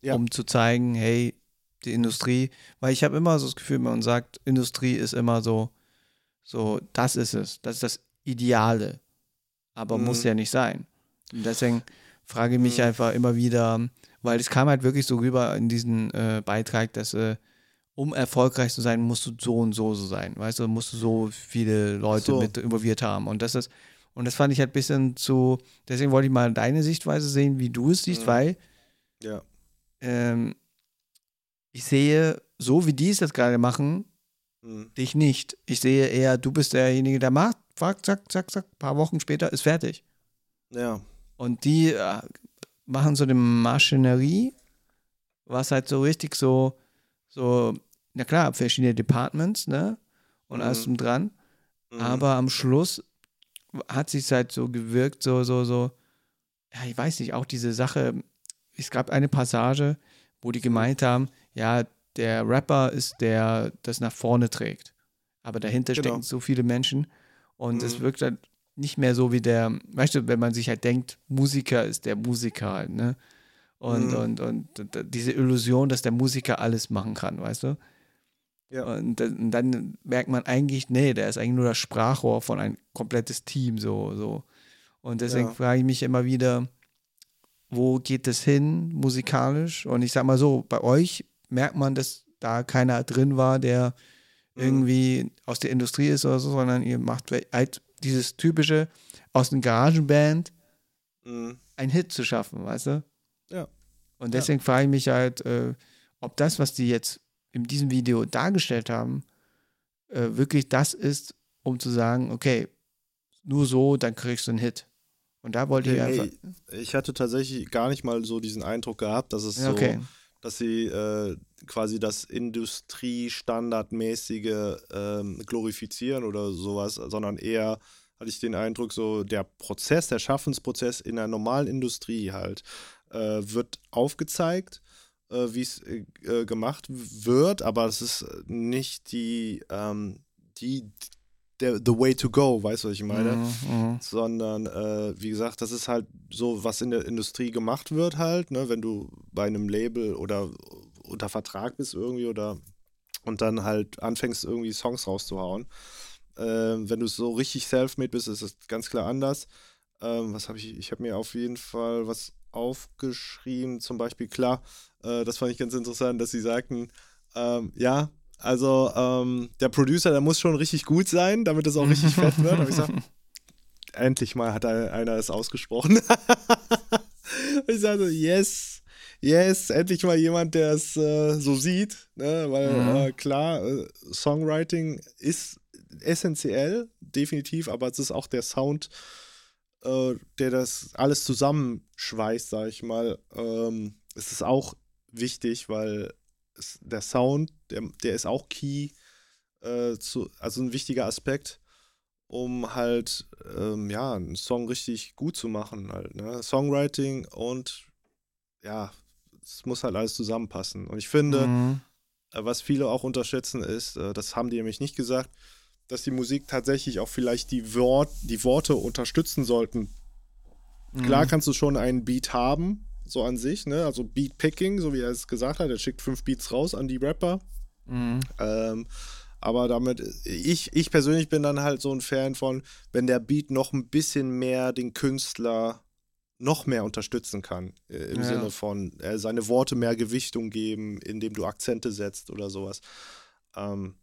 Ja. um zu zeigen, hey, die Industrie, weil ich habe immer so das Gefühl, wenn man sagt, Industrie ist immer so, so, das ist es, das ist das Ideale, aber Mhm. muss ja nicht sein. Und deswegen frage ich mich Mhm. einfach immer wieder, weil es kam halt wirklich so rüber in diesen äh, Beitrag, dass äh, um erfolgreich zu sein, musst du so und so so sein, weißt du, musst du so viele Leute so. mit involviert haben und das ist Und das fand ich halt ein bisschen zu, deswegen wollte ich mal deine Sichtweise sehen, wie du es siehst, Mhm. weil Ja. ähm, ich sehe, so wie die es jetzt gerade machen, Mhm. dich nicht. Ich sehe eher, du bist derjenige, der macht, zack, zack, zack, zack, ein paar Wochen später ist fertig. Ja. Und die äh, machen so eine Maschinerie, was halt so richtig so, so, na klar, verschiedene Departments, ne? Und alles Mhm. drum dran. Mhm. Aber am Schluss hat sich halt so gewirkt, so, so, so, ja, ich weiß nicht, auch diese Sache, es gab eine Passage, wo die gemeint haben, ja, der Rapper ist der, das nach vorne trägt. Aber dahinter Genau. stecken so viele Menschen und es Mhm. wirkt halt nicht mehr so wie der, weißt du, wenn man sich halt denkt, Musiker ist der Musiker halt, ne? Und, Mhm. und, und, und diese Illusion, dass der Musiker alles machen kann, weißt du? Ja. Und, dann- und dann merkt man eigentlich, nee, der ist eigentlich nur das Sprachrohr von ein komplettes Team, so, so. Und deswegen Ja. frage ich mich immer wieder, wo geht es hin musikalisch? Und ich sag mal so, bei euch merkt man, dass da keiner drin war, der Mhm. irgendwie aus der Industrie ist oder so, sondern ihr macht halt dieses typische aus einer Garagenband Mhm. einen Hit zu schaffen, weißt du? Ja. Und deswegen frage ich mich halt, äh, ob das, was die jetzt in diesem Video dargestellt haben, äh, wirklich das ist, um zu sagen, okay, nur so, dann kriegst du einen Hit. Und da wollte ich einfach. Ich hatte tatsächlich gar nicht mal so diesen Eindruck gehabt, dass es so, okay. Dass sie äh, quasi das Industriestandardmäßige ähm, glorifizieren oder sowas, sondern eher hatte ich den Eindruck, so der Prozess, der Schaffensprozess in der normalen Industrie halt, äh, wird aufgezeigt, äh, wie es äh, äh, gemacht wird, aber es ist nicht die, ähm, die, der, the way to go, weißt du, was ich meine? Mhm, mhm. sondern äh, wie gesagt, das ist halt so, was in der Industrie gemacht wird halt, ne, wenn du bei einem Label oder unter Vertrag bist irgendwie oder und dann halt anfängst irgendwie Songs rauszuhauen. Ähm, wenn du so richtig self-made bist, ist es ganz klar anders. Ähm, was habe ich? Ich habe mir auf jeden Fall was aufgeschrieben, zum Beispiel klar, äh, das fand ich ganz interessant, dass sie sagten, ähm, ja, also ähm, der Producer, der muss schon richtig gut sein, damit es auch richtig fett wird. Aber ich sag, *laughs* endlich mal hat einer es ausgesprochen. *laughs* ich sage so, yes, yes, endlich mal jemand, der es äh, so sieht, ne? weil Mhm. äh, klar, äh, Songwriting ist essentiell, definitiv, aber es ist auch der Sound, äh, der das alles zusammenschweißt, sag ich mal. Ähm, es ist auch wichtig, weil der Sound, der, der ist auch key, äh, zu, also ein wichtiger Aspekt, um halt, ähm, ja, einen Song richtig gut zu machen halt, ne? Songwriting und ja, es muss halt alles zusammenpassen. Und ich finde, Mhm. äh, was viele auch unterschätzen ist, äh, das haben die nämlich nicht gesagt, dass die Musik tatsächlich auch vielleicht die, Wort, die Worte unterstützen sollten. Klar Mhm. kannst du schon einen Beat haben, so an sich, ne? Also Beat-Picking, so wie er es gesagt hat, er schickt fünf Beats raus an die Rapper. Mhm. Ähm, aber damit, ich, ich persönlich bin dann halt so ein Fan von, wenn der Beat noch ein bisschen mehr den Künstler noch mehr unterstützen kann. Äh, Im Ja. Sinne von äh, seine Worte mehr Gewichtung geben, indem du Akzente setzt oder sowas. Ähm,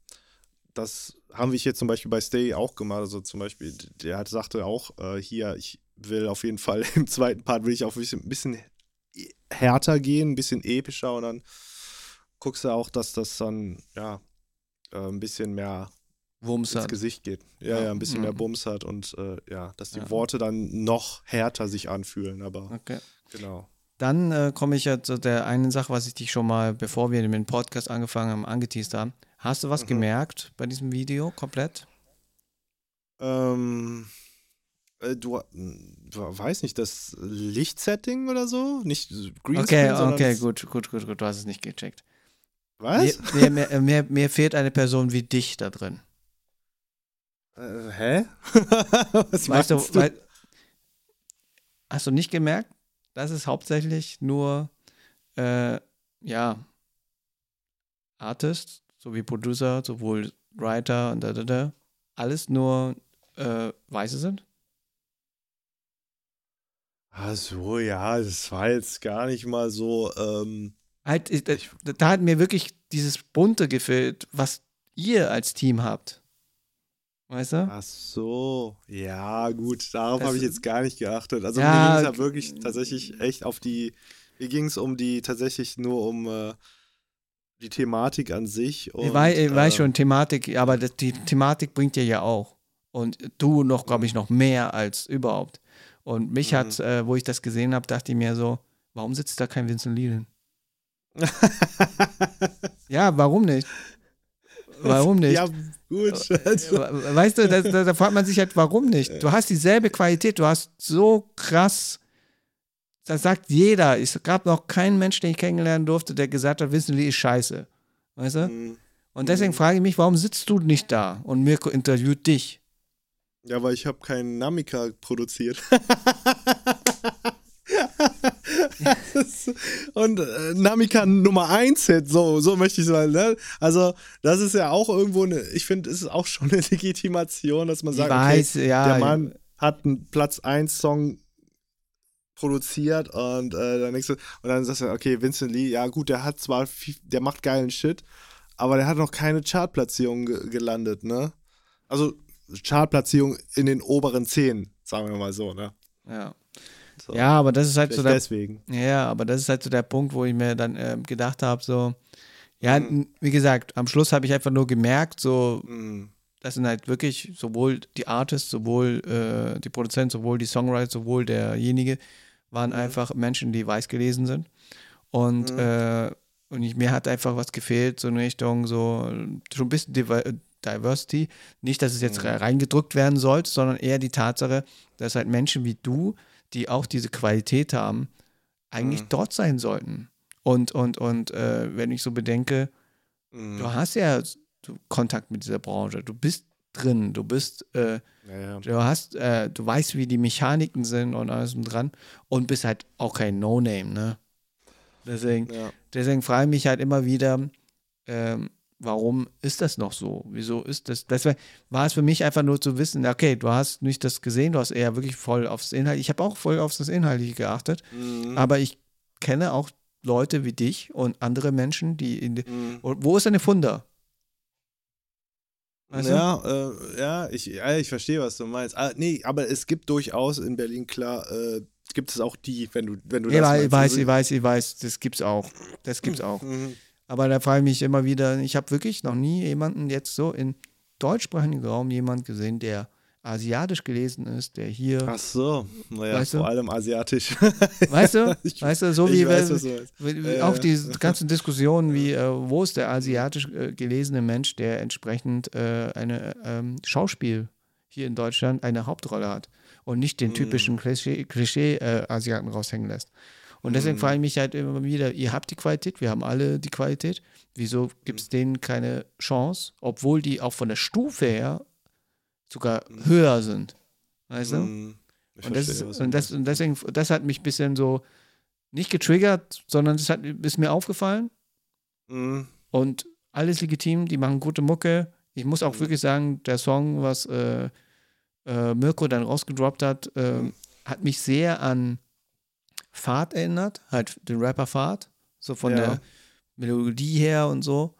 das haben wir hier zum Beispiel bei Stay auch gemacht. Also zum Beispiel, der hat, sagte auch, äh, hier, ich will auf jeden Fall *laughs* im zweiten Part will ich auch ein bisschen, ein bisschen härter gehen, ein bisschen epischer und dann guckst du auch, dass das dann, ja, äh, ein bisschen mehr Wumms ins hat. Gesicht geht. Ja, Ja. ja, ein bisschen mehr Mhm. Bums hat und äh, ja, dass die Ja. Worte dann noch härter sich anfühlen, aber Okay. genau. Dann äh, komme ich ja zu der einen Sache, was ich dich schon mal, bevor wir mit dem Podcast angefangen haben, angeteased haben. Hast du was Mhm. gemerkt bei diesem Video komplett? Ähm, äh, du, hm, weiß nicht, das Lichtsetting oder so? Nicht Greenscreen, Okay, okay, gut, gut, gut, gut, du hast es nicht gecheckt. Was? Mir, mir, mir, mir, mir fehlt eine Person wie dich da drin. Äh, hä? *laughs* Was Weißt du, du? weil, hast du nicht gemerkt? Das ist hauptsächlich nur, äh, ja, Artist sowie Producer, sowohl Writer und da, da, da, alles nur äh, Weiße sind? Ach so, ja, das war jetzt gar nicht mal so, ähm, Halt, ich- da, da hat mir wirklich dieses Bunte gefehlt, was ihr als Team habt. Weißt du? Ach so, ja, gut, darauf habe ich jetzt gar nicht geachtet. Also Ja, mir ging es ja wirklich tatsächlich echt auf die, mir ging es um die, tatsächlich nur um äh, die Thematik an sich. Und, ich weiß, ich weiß äh, schon, Thematik, aber die Thematik bringt dir ja auch. Und du noch, glaube ich, noch mehr als überhaupt. Und mich Mhm. hat, äh, wo ich das gesehen habe, dachte ich mir so, warum sitzt da kein Vincent denn? *laughs* Ja, warum nicht? Warum nicht? Ja, gut. Also, We- Weißt du, da, da, da fragt man sich halt, warum nicht? Du hast dieselbe Qualität, du hast so krass, das sagt jeder. Es gab noch keinen Menschen, den ich kennenlernen durfte, der gesagt hat, Vincent Lee ist scheiße. Weißt du? mm, Und deswegen frage ich mich, warum sitzt du nicht da und Mirko interviewt dich? Ja, weil ich habe keinen Namika produziert. Ist- *laughs* Und äh, Namika Nummer 1 Hit, so, so möchte ich sagen. Ne? Also, das ist ja auch irgendwo eine, ich finde, es ist auch schon eine *laughs* Legitimation, dass man sagt, weiß, okay, ja. der Mann hat einen Platz 1 Song produziert und äh, dann denkst du, und dann sagst du, okay, Vincent Lee, ja gut, der hat zwar, viel, der macht geilen Shit, aber der hat noch keine Chartplatzierung ge gelandet, ne? Also Chartplatzierung in den oberen 10, sagen wir mal so, ne? Ja. So. ja, aber das ist halt so der, deswegen. ja, aber das ist halt so der Punkt, wo ich mir dann ähm, gedacht habe, so, ja, Mhm. wie gesagt, am Schluss habe ich einfach nur gemerkt, so, Mhm. das sind halt wirklich sowohl die Artists, sowohl äh, die Produzenten, sowohl die Songwriter, sowohl derjenige, waren Mhm. einfach Menschen, die weiß gelesen sind. Und, Mhm. äh, und ich, mir hat einfach was gefehlt, so in Richtung, so schon ein bisschen Diversity. Nicht, dass es jetzt Mhm. reingedrückt werden sollte, sondern eher die Tatsache, dass halt Menschen wie du, die auch diese Qualität haben, eigentlich Mhm. dort sein sollten. Und, und, und äh, wenn ich so bedenke, Mhm. du hast ja Kontakt mit dieser Branche, du bist drin, du bist, äh, Ja, ja. du hast, äh, du weißt, wie die Mechaniken sind und alles drum dran und bist halt auch kein No-Name, ne? Deswegen, ja. deswegen frage ich mich halt immer wieder, ähm, warum ist das noch so? Wieso ist das? Das war es für mich einfach nur zu wissen, okay, du hast nicht das gesehen, du hast eher wirklich voll aufs Inhalt. Ich habe auch voll auf das Inhaltliche geachtet, Mhm. aber ich kenne auch Leute wie dich und andere Menschen, die in, Mhm. wo ist deine Funder? Du? ja, äh, ja, ich, ja, ich verstehe, was du meinst. Ah, nee, aber es gibt durchaus in Berlin, klar, äh, gibt es auch die, wenn du, wenn du Ja, das ich weiß, Also- ich weiß, ich weiß, das gibt's auch. Das gibt's auch. Mhm. Aber da frage ich mich immer wieder, ich habe wirklich noch nie jemanden jetzt so im deutschsprachigen Raum jemand gesehen, der asiatisch gelesen ist, der hier, Ach so, naja, Weißt du? vor allem asiatisch. *laughs* weißt du, *laughs* Ich- weißt du, so wie weiß, wir, Äh, auch diese *laughs* ganzen Diskussionen wie, äh, wo ist der asiatisch äh, gelesene Mensch, der entsprechend äh, eine ähm, Schauspiel hier in Deutschland eine Hauptrolle hat und nicht den Mhm. typischen Klischee- Klischee-Asiaten raushängen lässt. Und deswegen Mhm. frage ich mich halt immer wieder, ihr habt die Qualität, wir haben alle die Qualität. Wieso gibt Mhm. es denen keine Chance, obwohl die auch von der Stufe her sogar höher sind? Weißt du? Mhm. Und, das verstehe, ist, und, das, und deswegen, das hat mich ein bisschen so nicht getriggert, sondern das hat, ist mir aufgefallen. Mhm. Und alles legitim, die machen gute Mucke. Ich muss auch Mhm. wirklich sagen, der Song, was äh, äh, Mirko dann rausgedroppt hat, äh, Mhm. hat mich sehr an Fahrt erinnert, halt den Rapper Fahrt, so von Ja. der Melodie her und so.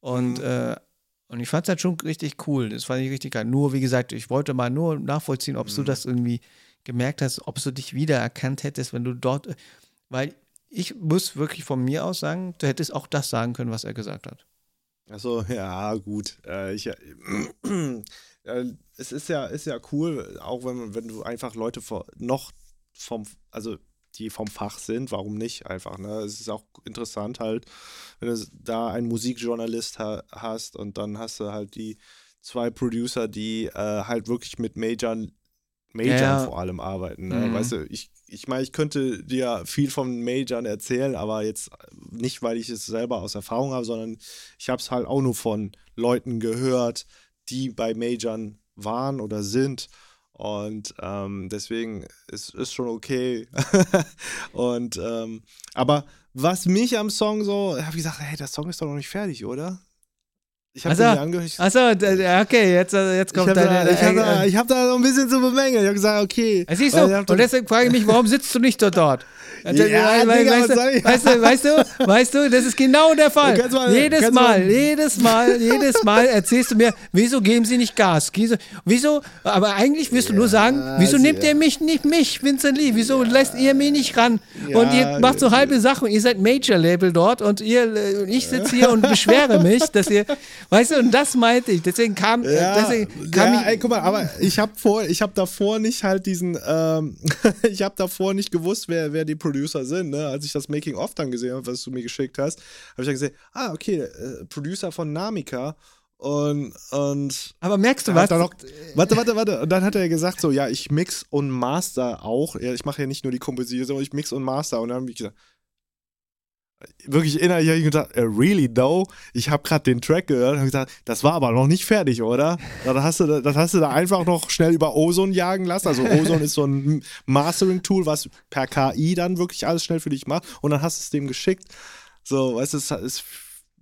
Und, Mhm. äh, und ich fand es halt schon richtig cool. Das fand ich richtig geil. Nur, wie gesagt, ich wollte mal nur nachvollziehen, ob du Mhm. das irgendwie gemerkt hast, ob du dich wiedererkannt hättest, wenn du dort, weil ich muss wirklich von mir aus sagen, du hättest auch das sagen können, was er gesagt hat. Achso, ja, gut. Äh, ich, *clears throat* äh, es ist ja, ist ja cool, auch wenn, wenn du einfach Leute vor, noch vom, also die vom Fach sind, warum nicht einfach, ne? Es ist auch interessant halt, wenn du da einen Musikjournalist ha hast und dann hast du halt die zwei Producer, die äh, halt wirklich mit Majorn, Majorn Ja. vor allem arbeiten, ne? Mhm. Weißt du, ich, ich meine, ich könnte dir viel von Majorn erzählen, aber jetzt nicht, weil ich es selber aus Erfahrung habe, sondern ich habe es halt auch nur von Leuten gehört, die bei Majorn waren oder sind. Und ähm, deswegen ist es schon okay. *laughs* und ähm, aber was mich am Song so, habe ich gesagt, hey, der Song ist doch noch nicht fertig, oder? Ich habe Achso, mir angehört. Achso, okay, jetzt, äh, jetzt ich kommt habe deine. da, ich hab äh, da, äh, ich hab da so ein bisschen zu bemängeln. Ich habe gesagt, okay. äh, Siehst Weil du, ich hab doch- und deswegen frage ich mich, warum sitzt du nicht dort *laughs* dort? Ja, Weil- weil- Digga, weißt, du, weißt du, weißt du, weißt du, das ist genau der Fall. Mal- jedes Mal, mal- jedes Mal, jedes Mal erzählst du mir, wieso geben sie nicht Gas? Wieso, aber eigentlich willst du nur sagen, wieso nehmt ihr mich nicht, mich, Vincent Lee, wieso lässt ihr mich nicht ran? und ihr Ja, macht so halbe Sachen, ihr seid Major-Label dort und ihr, äh, ich sitze hier und beschwere mich, dass ihr, weißt du, und das meinte ich, deswegen kam, Ja, deswegen kam ja ich, ey, guck mal, aber ich habe vor, ich habe davor nicht halt diesen, ähm, *laughs* ich habe davor nicht gewusst, wer, wer die Producer sind, ne? Als ich das Making of dann gesehen habe, was du mir geschickt hast, habe ich dann gesehen, ah, okay, äh, Producer von Namika und und aber merkst du was? noch, warte, warte, warte. Und dann hat er gesagt, so, ja, ich mix und master auch. Ja, ich mache ja nicht nur die Komposition, ich mix und master. Und dann habe ich gesagt, wirklich innerlich habe ich gedacht, äh, really though? Ich habe gerade den Track gehört und gesagt, das war aber noch nicht fertig, oder? Dann hast du, da- das hast du da einfach noch schnell über Ozone jagen lassen. Also Ozone ist so ein Mastering-Tool, was per KI dann wirklich alles schnell für dich macht. Und dann hast du es dem geschickt. So, weißt du, es, es,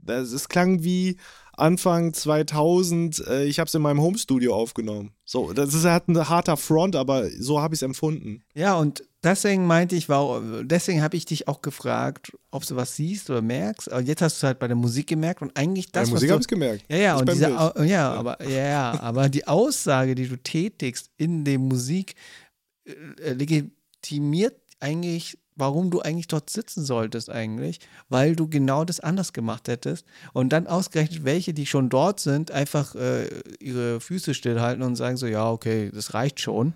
es, es klang wie Anfang 2000, äh, ich habe es in meinem Homestudio aufgenommen. So, das ist halt ein harter Front, aber so habe ich es empfunden. Ja, und deswegen meinte ich, war, deswegen habe ich dich auch gefragt, ob du was siehst oder merkst. Und jetzt hast du es halt bei der Musik gemerkt und eigentlich Bei das, der was Musik du, habe ich gemerkt. ja, ja, und diese, ja, aber ja, ja, aber die Aussage, die du tätigst in der Musik, äh, legitimiert eigentlich, warum du eigentlich dort sitzen solltest eigentlich, weil du genau das anders gemacht hättest und dann ausgerechnet welche, die schon dort sind, einfach äh, ihre Füße stillhalten und sagen so, ja, okay, das reicht schon.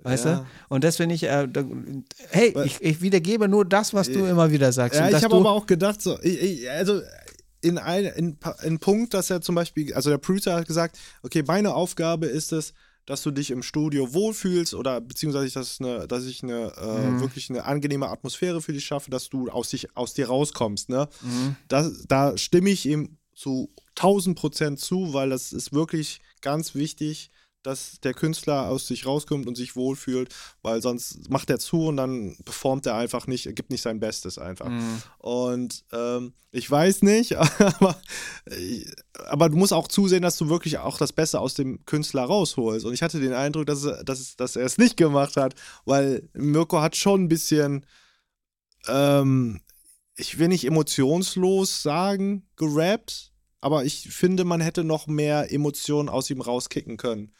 Weißt Ja. du? Und das finde ich, äh, da, hey, ich, ich wiedergebe nur das, was du immer wieder sagst. Ja, ich habe aber auch gedacht, so, ich, ich, also in ein in, in Punkt, dass er zum Beispiel, also der Producer hat gesagt, okay, meine Aufgabe ist es, dass du dich im Studio wohlfühlst oder beziehungsweise dass, eine, dass ich eine äh, Mhm. wirklich eine angenehme Atmosphäre für dich schaffe, dass du aus, dich, aus dir rauskommst. Ne? Mhm. Das, da stimme ich ihm zu 1000 Prozent zu, weil das ist wirklich ganz wichtig, dass der Künstler aus sich rauskommt und sich wohlfühlt, weil sonst macht er zu und dann performt er einfach nicht, gibt nicht sein Bestes einfach. Mhm. Und ähm, ich weiß nicht, *laughs* aber, aber du musst auch zusehen, dass du wirklich auch das Beste aus dem Künstler rausholst. Und ich hatte den Eindruck, dass, er- dass, es- dass er es nicht gemacht hat, weil Mirko hat schon ein bisschen, ähm, ich will nicht emotionslos sagen, gerappt, aber ich finde, man hätte noch mehr Emotionen aus ihm rauskicken können.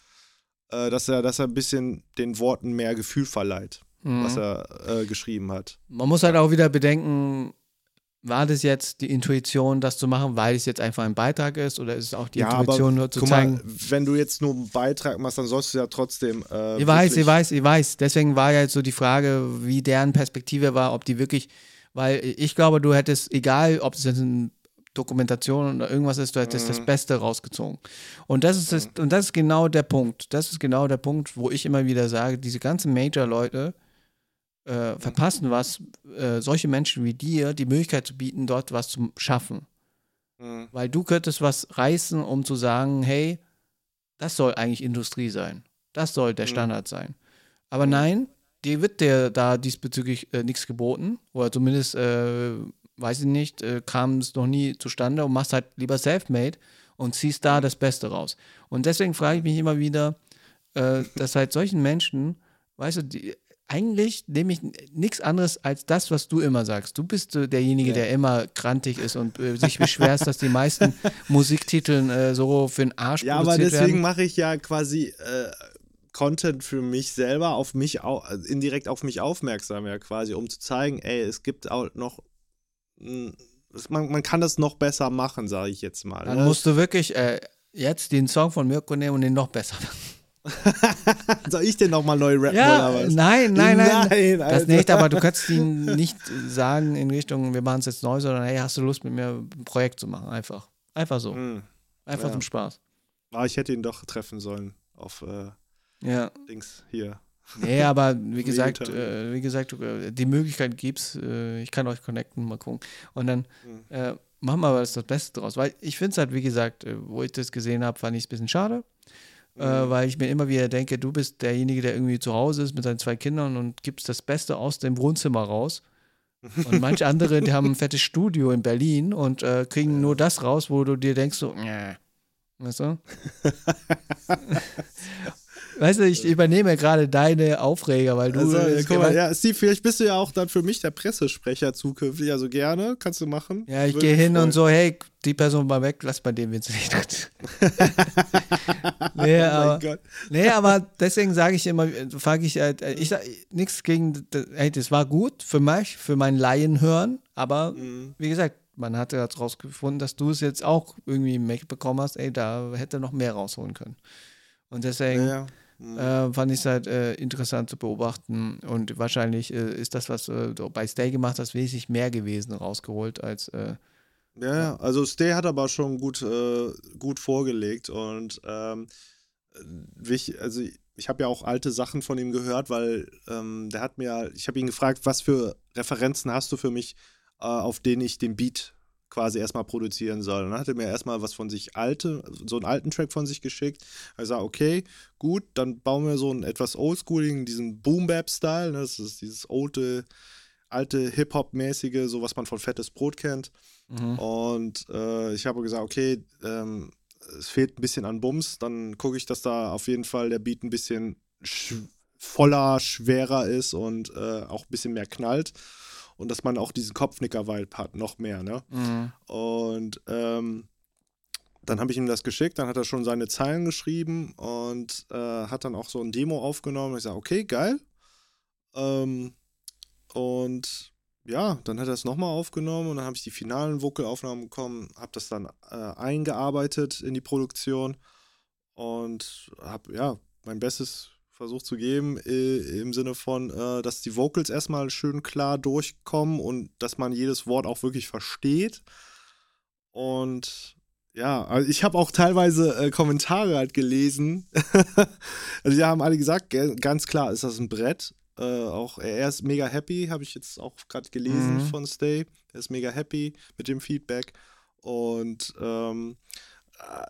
Äh, dass, er, dass er ein bisschen den Worten mehr Gefühl verleiht, Mhm. was er äh, geschrieben hat. Man muss halt auch wieder bedenken, war das jetzt die Intuition, das zu machen, weil es jetzt einfach ein Beitrag ist oder ist es auch die Intuition nur zu guck zeigen? Mal, wenn du jetzt nur einen Beitrag machst, dann sollst du ja trotzdem. Äh, Ich weiß, ich weiß, ich weiß. Deswegen war ja jetzt so die Frage, wie deren Perspektive war, ob die wirklich, weil ich glaube, du hättest, egal ob es jetzt eine Dokumentation oder irgendwas ist, du hättest Mhm. das Beste rausgezogen. Und das ist das, und das ist genau der Punkt. Das ist genau der Punkt, wo ich immer wieder sage, diese ganzen Major-Leute äh, verpassen was, äh, solche Menschen wie dir die Möglichkeit zu bieten, dort was zu schaffen. Mhm. Weil du könntest was reißen, um zu sagen, hey, das soll eigentlich Industrie sein. Das soll der Mhm. Standard sein. Aber Mhm. nein, dir wird dir da diesbezüglich äh, nichts geboten. Oder zumindest, äh, weiß ich nicht, äh, kam es noch nie zustande und machst halt lieber self-made und ziehst da das Beste raus. Und deswegen frage ich mich immer wieder, äh, dass halt solchen Menschen, weißt du, die, eigentlich nehme ich nichts anderes als das, was du immer sagst. Du bist äh, derjenige, Ja. der immer grantig ist und äh, sich beschwerst, dass die meisten *laughs* Musiktiteln äh, so für den Arsch Ja, aber deswegen mache ich ja quasi äh, Content für mich selber, auf mich au äh, indirekt auf mich aufmerksam, ja, quasi, um zu zeigen, ey, es gibt auch noch. Man, man kann das noch besser machen, sage ich jetzt mal. Dann ne? musst du wirklich äh, jetzt den Song von Mirko nehmen und den noch besser machen. *laughs* Soll ich denn nochmal neu rappen Ja, oder was? nein, nein, nein. Nein, das Alter. nicht, aber du kannst ihn nicht sagen in Richtung, wir machen es jetzt neu, sondern hey, hast du Lust mit mir ein Projekt zu machen? Einfach. Einfach so. Hm. Einfach Ja. zum Spaß. Ah, ich hätte ihn doch treffen sollen auf äh, Ja. Dings hier. Nee, aber wie gesagt, äh, wie gesagt, äh, die Möglichkeit gibt's. Äh, ich kann euch connecten, mal gucken. Und dann Mhm. äh, machen wir aber das, Beste draus. Weil ich finde es halt, wie gesagt, äh, wo ich das gesehen habe, fand ich es ein bisschen schade. Äh, Mhm. weil ich mir immer wieder denke, du bist derjenige, der irgendwie zu Hause ist mit seinen zwei Kindern und gibst das Beste aus dem Wohnzimmer raus. Und *laughs* manche andere, die haben ein fettes Studio in Berlin und äh, kriegen nur das raus, wo du dir denkst, so, "Nä, Weißt du? *laughs* weißt du, ich übernehme gerade deine Aufreger, weil du. Also, ja, guck mal, ja, Steve, vielleicht bist du ja auch dann für mich der Pressesprecher zukünftig. Also gerne, kannst du machen. Ja, ich gehe hin freuen. und so, hey, die Person war weg, lass bei dem Witz nicht. *laughs* nee, oh aber, nee, aber deswegen sage ich immer, frage ich, halt, ich sag nichts gegen, hey, das war gut für mich, für mein Laienhören, aber mhm. wie gesagt, man hat ja rausgefunden, dass du es jetzt auch irgendwie im Mac bekommen hast, ey, da hätte noch mehr rausholen können. Und deswegen ja, ja. Äh, fand ich es halt äh, interessant zu beobachten. Und wahrscheinlich äh, ist das, was äh, du bei Stay gemacht hast, wesentlich mehr gewesen rausgeholt als. Äh, ja, ja, also Stay hat aber schon gut, äh, gut vorgelegt und ähm, wichtig, also ich habe ja auch alte Sachen von ihm gehört, weil ähm, der hat mir, ich habe ihn gefragt, was für Referenzen hast du für mich, äh, auf denen ich den Beat quasi erstmal produzieren soll. Und dann hat er mir erstmal was von sich alte, so einen alten Track von sich geschickt. Er sagt, okay, gut, dann bauen wir so einen etwas oldschooligen, diesen Boom-Bap-Style. Ne? Das ist dieses alte, alte Hip-Hop-mäßige, so was man von Fettes Brot kennt. Mhm. Und äh, ich habe gesagt, okay, ähm, es fehlt ein bisschen an Bums, dann gucke ich, dass da auf jeden Fall der Beat ein bisschen sch voller, schwerer ist und äh, auch ein bisschen mehr knallt und dass man auch diesen Kopfnicker-Vibe hat, noch mehr, ne? Mhm. Und ähm, dann habe ich ihm das geschickt, dann hat er schon seine Zeilen geschrieben und äh, hat dann auch so ein Demo aufgenommen. Ich sage, okay, geil. Ähm, und ja, dann hat er es nochmal aufgenommen und dann habe ich die finalen Vocalaufnahmen bekommen, habe das dann äh, eingearbeitet in die Produktion und habe ja mein Bestes versucht zu geben, äh, im Sinne von, äh, dass die Vocals erstmal schön klar durchkommen und dass man jedes Wort auch wirklich versteht. Und ja, also ich habe auch teilweise äh, Kommentare halt gelesen. *laughs* also die haben alle gesagt, ganz klar ist das ein Brett. Auch er ist mega happy, habe ich jetzt auch gerade gelesen mhm. von Stay. Er ist mega happy mit dem Feedback. Und ähm, äh,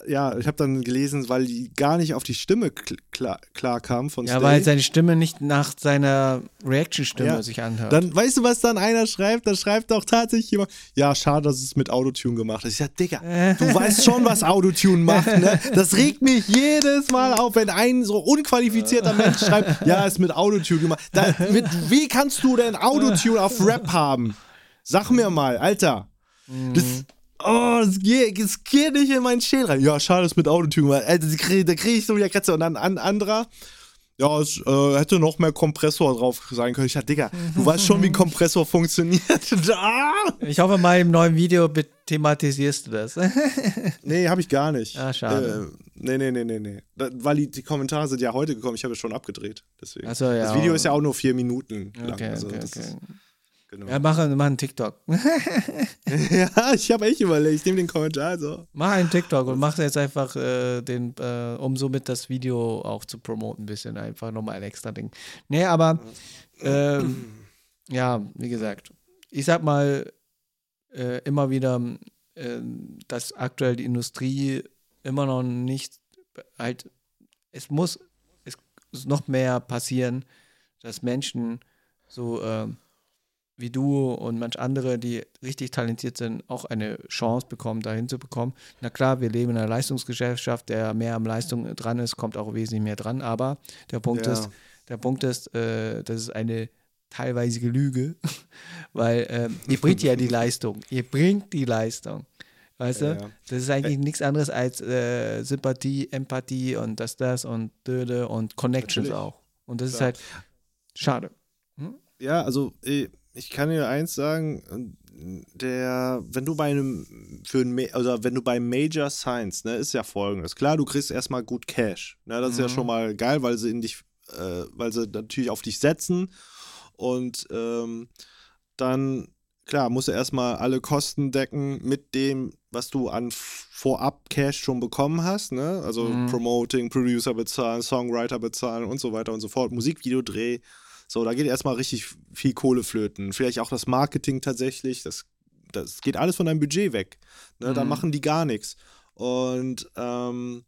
ja, ich habe dann gelesen, weil die gar nicht auf die Stimme klar, klar kam von Ja, Stay. weil seine Stimme nicht nach seiner Reaction-Stimme ja. sich anhört. Dann weißt du, was dann einer schreibt? Dann schreibt auch tatsächlich jemand, ja, schade, dass es mit Autotune gemacht ist. Ich sag, Digga, du weißt schon, was Autotune macht, ne? Das regt mich jedes Mal auf, wenn ein so unqualifizierter Mensch schreibt, ja, ist mit Autotune gemacht. Da, mit, wie kannst du denn Autotune auf Rap haben? Sag mir mal, Alter. Das, mhm. Oh, das geht, das geht nicht in meinen Schädel rein. Ja, schade, ist mit Autotune. Alter, da kriege ich so wieder Kratzer. Und dann ein anderer, ja, es äh, hätte noch mehr Kompressor drauf sein können. Ich dachte, Digga, du weißt schon, wie ein *laughs* Kompressor funktioniert. *laughs* ich hoffe mal, im neuen Video thematisierst du das. *laughs* nee, habe ich gar nicht. Ah, schade. Äh, nee, nee, nee, nee, nee. Da, weil die, die, Kommentare sind ja heute gekommen, ich habe es schon abgedreht. Deswegen. So, ja, das Video ist ja auch nur vier Minuten lang. Okay, also, okay, okay. Ist, Genau. Ja, mach, mach einen TikTok. *laughs* ja, ich habe echt überlegt, ich nehme den Kommentar so. Mach einen TikTok und mach jetzt einfach äh, den, äh, um somit das Video auch zu promoten, ein bisschen einfach nochmal ein extra Ding. Nee, aber ähm, ja, wie gesagt, ich sag mal äh, immer wieder, äh, dass aktuell die Industrie immer noch nicht halt, es muss es noch mehr passieren, dass Menschen so ähm, wie du und manch andere, die richtig talentiert sind, auch eine Chance bekommen, dahin zu bekommen. Na klar, wir leben in einer Leistungsgesellschaft, der mehr am Leistung dran ist, kommt auch wesentlich mehr dran. Aber der Punkt ja. ist, der Punkt ist, äh, das ist eine teilweise Lüge, *laughs* weil äh, *laughs* ihr bringt ja die Leistung, ihr bringt die Leistung. Weißt ja, du? Ja. Das ist eigentlich nichts anderes als äh, Sympathie, Empathie und das, das und Döde und Connections Natürlich. auch. Und das Klar. ist halt schade. Hm? Ja, also äh, ich kann dir eins sagen, der, wenn du bei einem, für ein, also wenn du bei Major Science, ne, ist ja folgendes. Klar, du kriegst erstmal gut Cash. Ne, das mhm. ist ja schon mhm. mal geil, weil sie in dich, äh, weil sie natürlich auf dich setzen. Und ähm, dann, klar, musst du erstmal alle Kosten decken mit dem, was du an vorab Cash schon bekommen hast, ne? Also mhm. Promoting, Producer bezahlen, Songwriter bezahlen und so weiter und so fort, Musikvideodreh so, da geht erstmal richtig viel Kohle flöten. Vielleicht auch das Marketing tatsächlich. Das, das geht alles von deinem Budget weg. Ne? Mhm. Da machen die gar nichts. Und ähm,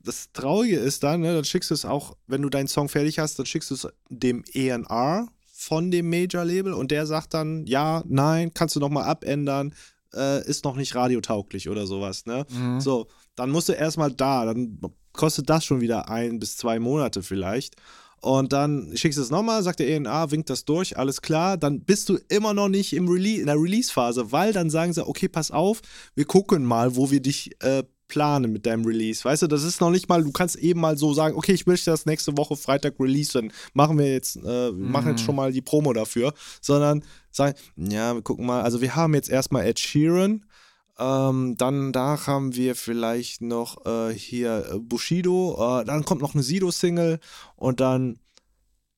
das Traurige ist dann, ne, dann schickst du es auch, wenn du deinen Song fertig hast, dann schickst du es dem ENR von dem Major-Label und der sagt dann, ja, nein, kannst du nochmal abändern, äh, ist noch nicht radiotauglich oder sowas, ne? Mhm. So, dann musst du erstmal da, dann kostet das schon wieder ein bis zwei Monate vielleicht. Und dann schickst du es nochmal, sagt der ENA, winkt das durch, alles klar. Dann bist du immer noch nicht im Release, in der Release-Phase, weil dann sagen sie, okay, pass auf, wir gucken mal, wo wir dich äh, planen mit deinem Release. Weißt du, das ist noch nicht mal, du kannst eben mal so sagen, okay, ich möchte das nächste Woche Freitag releasen. Machen wir jetzt, äh, mhm. machen jetzt schon mal die Promo dafür. Sondern sagen, ja, wir gucken mal, also wir haben jetzt erstmal Ed Sheeran. Ähm, dann da haben wir vielleicht noch äh, hier äh, Bushido. Äh, dann kommt noch eine Sido-Single und dann,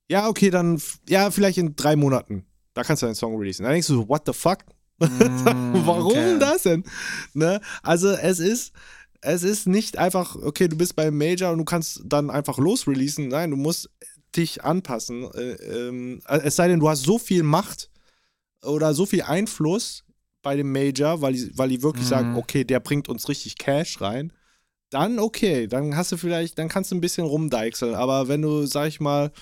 ja, okay, dann, ja, vielleicht in drei Monaten. Da kannst du einen Song releasen. Dann denkst du so, what the fuck? Mm, *laughs* Warum okay. das denn? Ne? Also es ist, es ist nicht einfach, okay, du bist beim Major und du kannst dann einfach losreleasen. Nein, du musst dich anpassen. Äh, ähm, es sei denn, du hast so viel Macht oder so viel Einfluss bei dem Major, weil die, weil die wirklich mhm. sagen, okay, der bringt uns richtig Cash rein. Dann okay, dann hast du vielleicht, dann kannst du ein bisschen rumdeichseln. Aber wenn du, sag ich mal,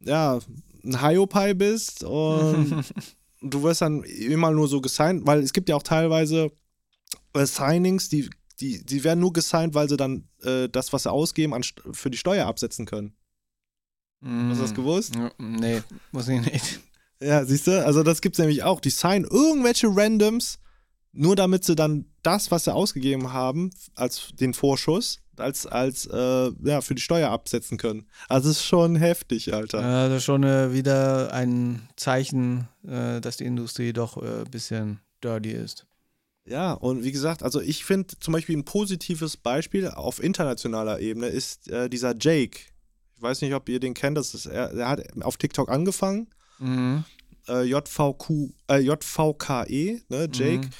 ja, ein Hiopai bist und *laughs* du wirst dann immer nur so gesigned, weil es gibt ja auch teilweise äh, Signings, die, die, die werden nur gesigned, weil sie dann äh, das, was sie ausgeben, an, für die Steuer absetzen können. Mm. Hast du das mm. gewusst? Nee, muss ich nicht. Ja, siehst du, also das gibt es nämlich auch. Die signen irgendwelche Randoms, nur damit sie dann das, was sie ausgegeben haben, als den Vorschuss, als, als äh, ja, für die Steuer absetzen können. Also es ist schon heftig, Alter. Ist schon äh, wieder ein Zeichen, äh, dass die Industrie doch ein äh, bisschen dirty ist. Ja, und wie gesagt, also ich finde zum Beispiel ein positives Beispiel auf internationaler Ebene ist äh, dieser Jake. Ich weiß nicht, ob ihr den kennt, das ist, er, er hat auf TikTok angefangen. Mhm. Äh, JVQ, äh, JVKE, ne, Jake. Mhm.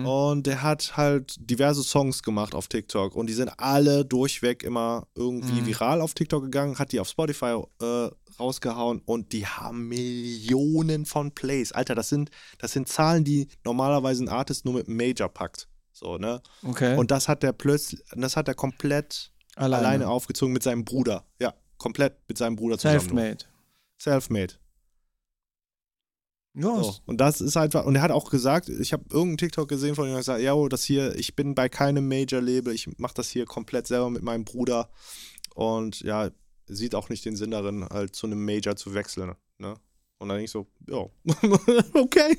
Mhm. Und der hat halt diverse Songs gemacht auf TikTok und die sind alle durchweg immer irgendwie mhm. viral auf TikTok gegangen, hat die auf Spotify äh, rausgehauen und die haben Millionen von Plays. Alter, das sind, das sind Zahlen, die normalerweise ein Artist nur mit Major packt. So, ne? Okay. Und das hat der plötzlich, das hat er komplett alleine. alleine aufgezogen mit seinem Bruder. Ja, komplett mit seinem Bruder zusammen. Selfmade. Selfmade. Ja. So. Und das ist einfach, und er hat auch gesagt, ich habe irgendeinen TikTok gesehen von ihm, der gesagt, ja, das hier, ich bin bei keinem Major-Label, ich mache das hier komplett selber mit meinem Bruder. Und ja, sieht auch nicht den Sinn darin, halt zu einem Major zu wechseln. Ne? Und dann ich so, ja, *laughs* okay.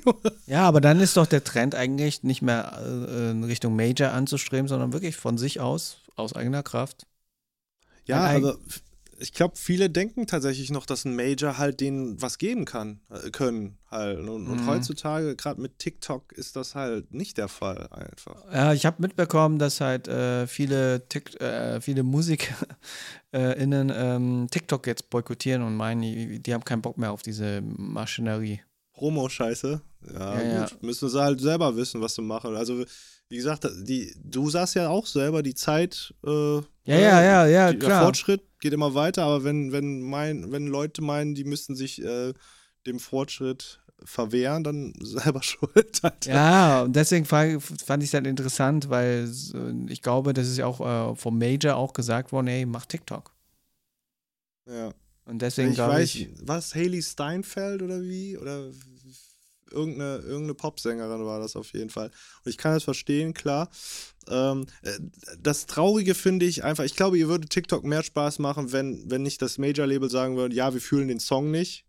Ja, aber dann ist doch der Trend eigentlich nicht mehr äh, in Richtung Major anzustreben, sondern wirklich von sich aus, aus eigener Kraft. Ja, also ich glaube, viele denken tatsächlich noch, dass ein Major halt denen was geben kann, äh, können halt. Und, mhm. und heutzutage, gerade mit TikTok, ist das halt nicht der Fall einfach. Ja, ich habe mitbekommen, dass halt äh, viele, äh, viele MusikerInnen *laughs* ähm, TikTok jetzt boykottieren und meinen, die, die, haben keinen Bock mehr auf diese Maschinerie. Promo-Scheiße. Ja, ja, gut. Ja. Müssen sie halt selber wissen, was sie machen. Also wie gesagt, die, du sagst ja auch selber, die Zeit, äh, ja, ja, ja, ja, die, klar. Der Fortschritt geht immer weiter, aber wenn, wenn, mein, wenn Leute meinen, die müssten sich äh, dem Fortschritt verwehren, dann *laughs* selber schuld. Alter. Ja, und deswegen fand ich es halt interessant, weil ich glaube, das ist ja auch äh, vom Major auch gesagt worden, ey, mach TikTok. Ja. Und deswegen glaube ich. Weiß, was, Haley Steinfeld oder wie? Oder irgendeine, irgendeine Popsängerin war das auf jeden Fall. Und ich kann das verstehen, klar. Ähm, äh, das Traurige finde ich einfach, ich glaube, ihr würde TikTok mehr Spaß machen, wenn, wenn nicht das Major-Label sagen würde, ja, wir fühlen den Song nicht.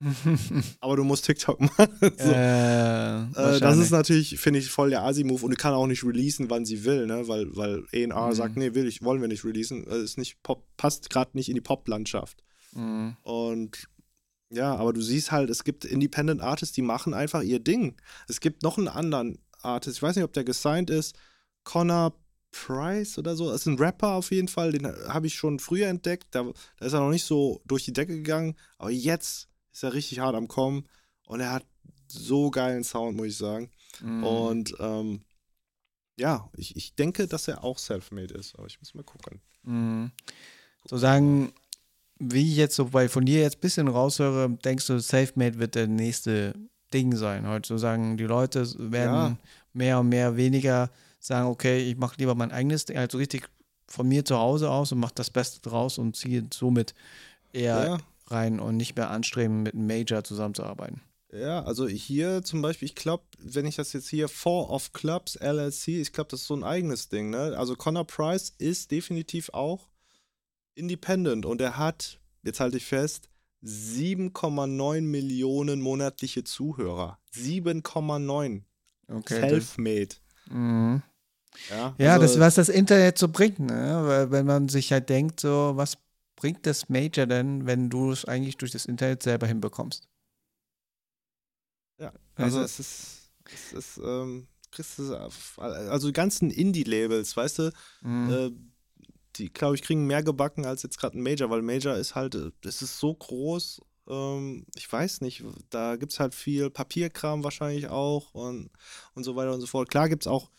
*laughs* aber du musst TikTok machen. *laughs* so. äh, äh, das ist natürlich, finde ich, voll der Asi-Move und die kann auch nicht releasen, wann sie will, ne? Weil, weil A&R mhm. sagt, nee, will ich, wollen wir nicht releasen. Äh, ist nicht Pop, passt gerade nicht in die Pop-Landschaft. Mhm. Und ja, aber du siehst halt, es gibt Independent Artists, die machen einfach ihr Ding. Es gibt noch einen anderen Artist, ich weiß nicht, ob der gesigned ist, Connor Price oder so. Das ist ein Rapper auf jeden Fall, den habe ich schon früher entdeckt. Da, da ist er noch nicht so durch die Decke gegangen, aber jetzt ist er richtig hart am Kommen und er hat so geilen Sound, muss ich sagen. Mm. Und ähm, ja, ich, ich denke, dass er auch self-made ist, aber ich muss mal gucken. Mm. So sagen, wie ich jetzt so bei von dir jetzt ein bisschen raushöre, denkst du, SafeMate wird der nächste Ding sein. Heute so sagen die Leute werden ja. mehr und mehr weniger sagen, okay, ich mache lieber mein eigenes Ding, also richtig von mir zu Hause aus und mache das Beste draus und ziehe somit eher ja. rein und nicht mehr anstreben, mit einem Major zusammenzuarbeiten. Ja, also hier zum Beispiel, ich glaube, wenn ich das jetzt hier Four of Clubs LLC, ich glaube, das ist so ein eigenes Ding, ne? Also Connor Price ist definitiv auch independent und er hat, jetzt halte ich fest, 7,9 Millionen monatliche Zuhörer. 7,9. Okay. Selfmade. Mhm. Ja, ja also, das, was das Internet so bringt, ne? Weil, wenn man sich halt denkt, so, was bringt das Major denn, wenn du es eigentlich durch das Internet selber hinbekommst? Ja, also, also es ist, es ist, ähm, also die ganzen Indie-Labels, weißt du, mhm. äh, die, glaube ich, kriegen mehr gebacken als jetzt gerade ein Major, weil Major ist halt, es ist so groß, ähm, ich weiß nicht, da gibt es halt viel Papierkram wahrscheinlich auch und, und so weiter und so fort. Klar gibt es auch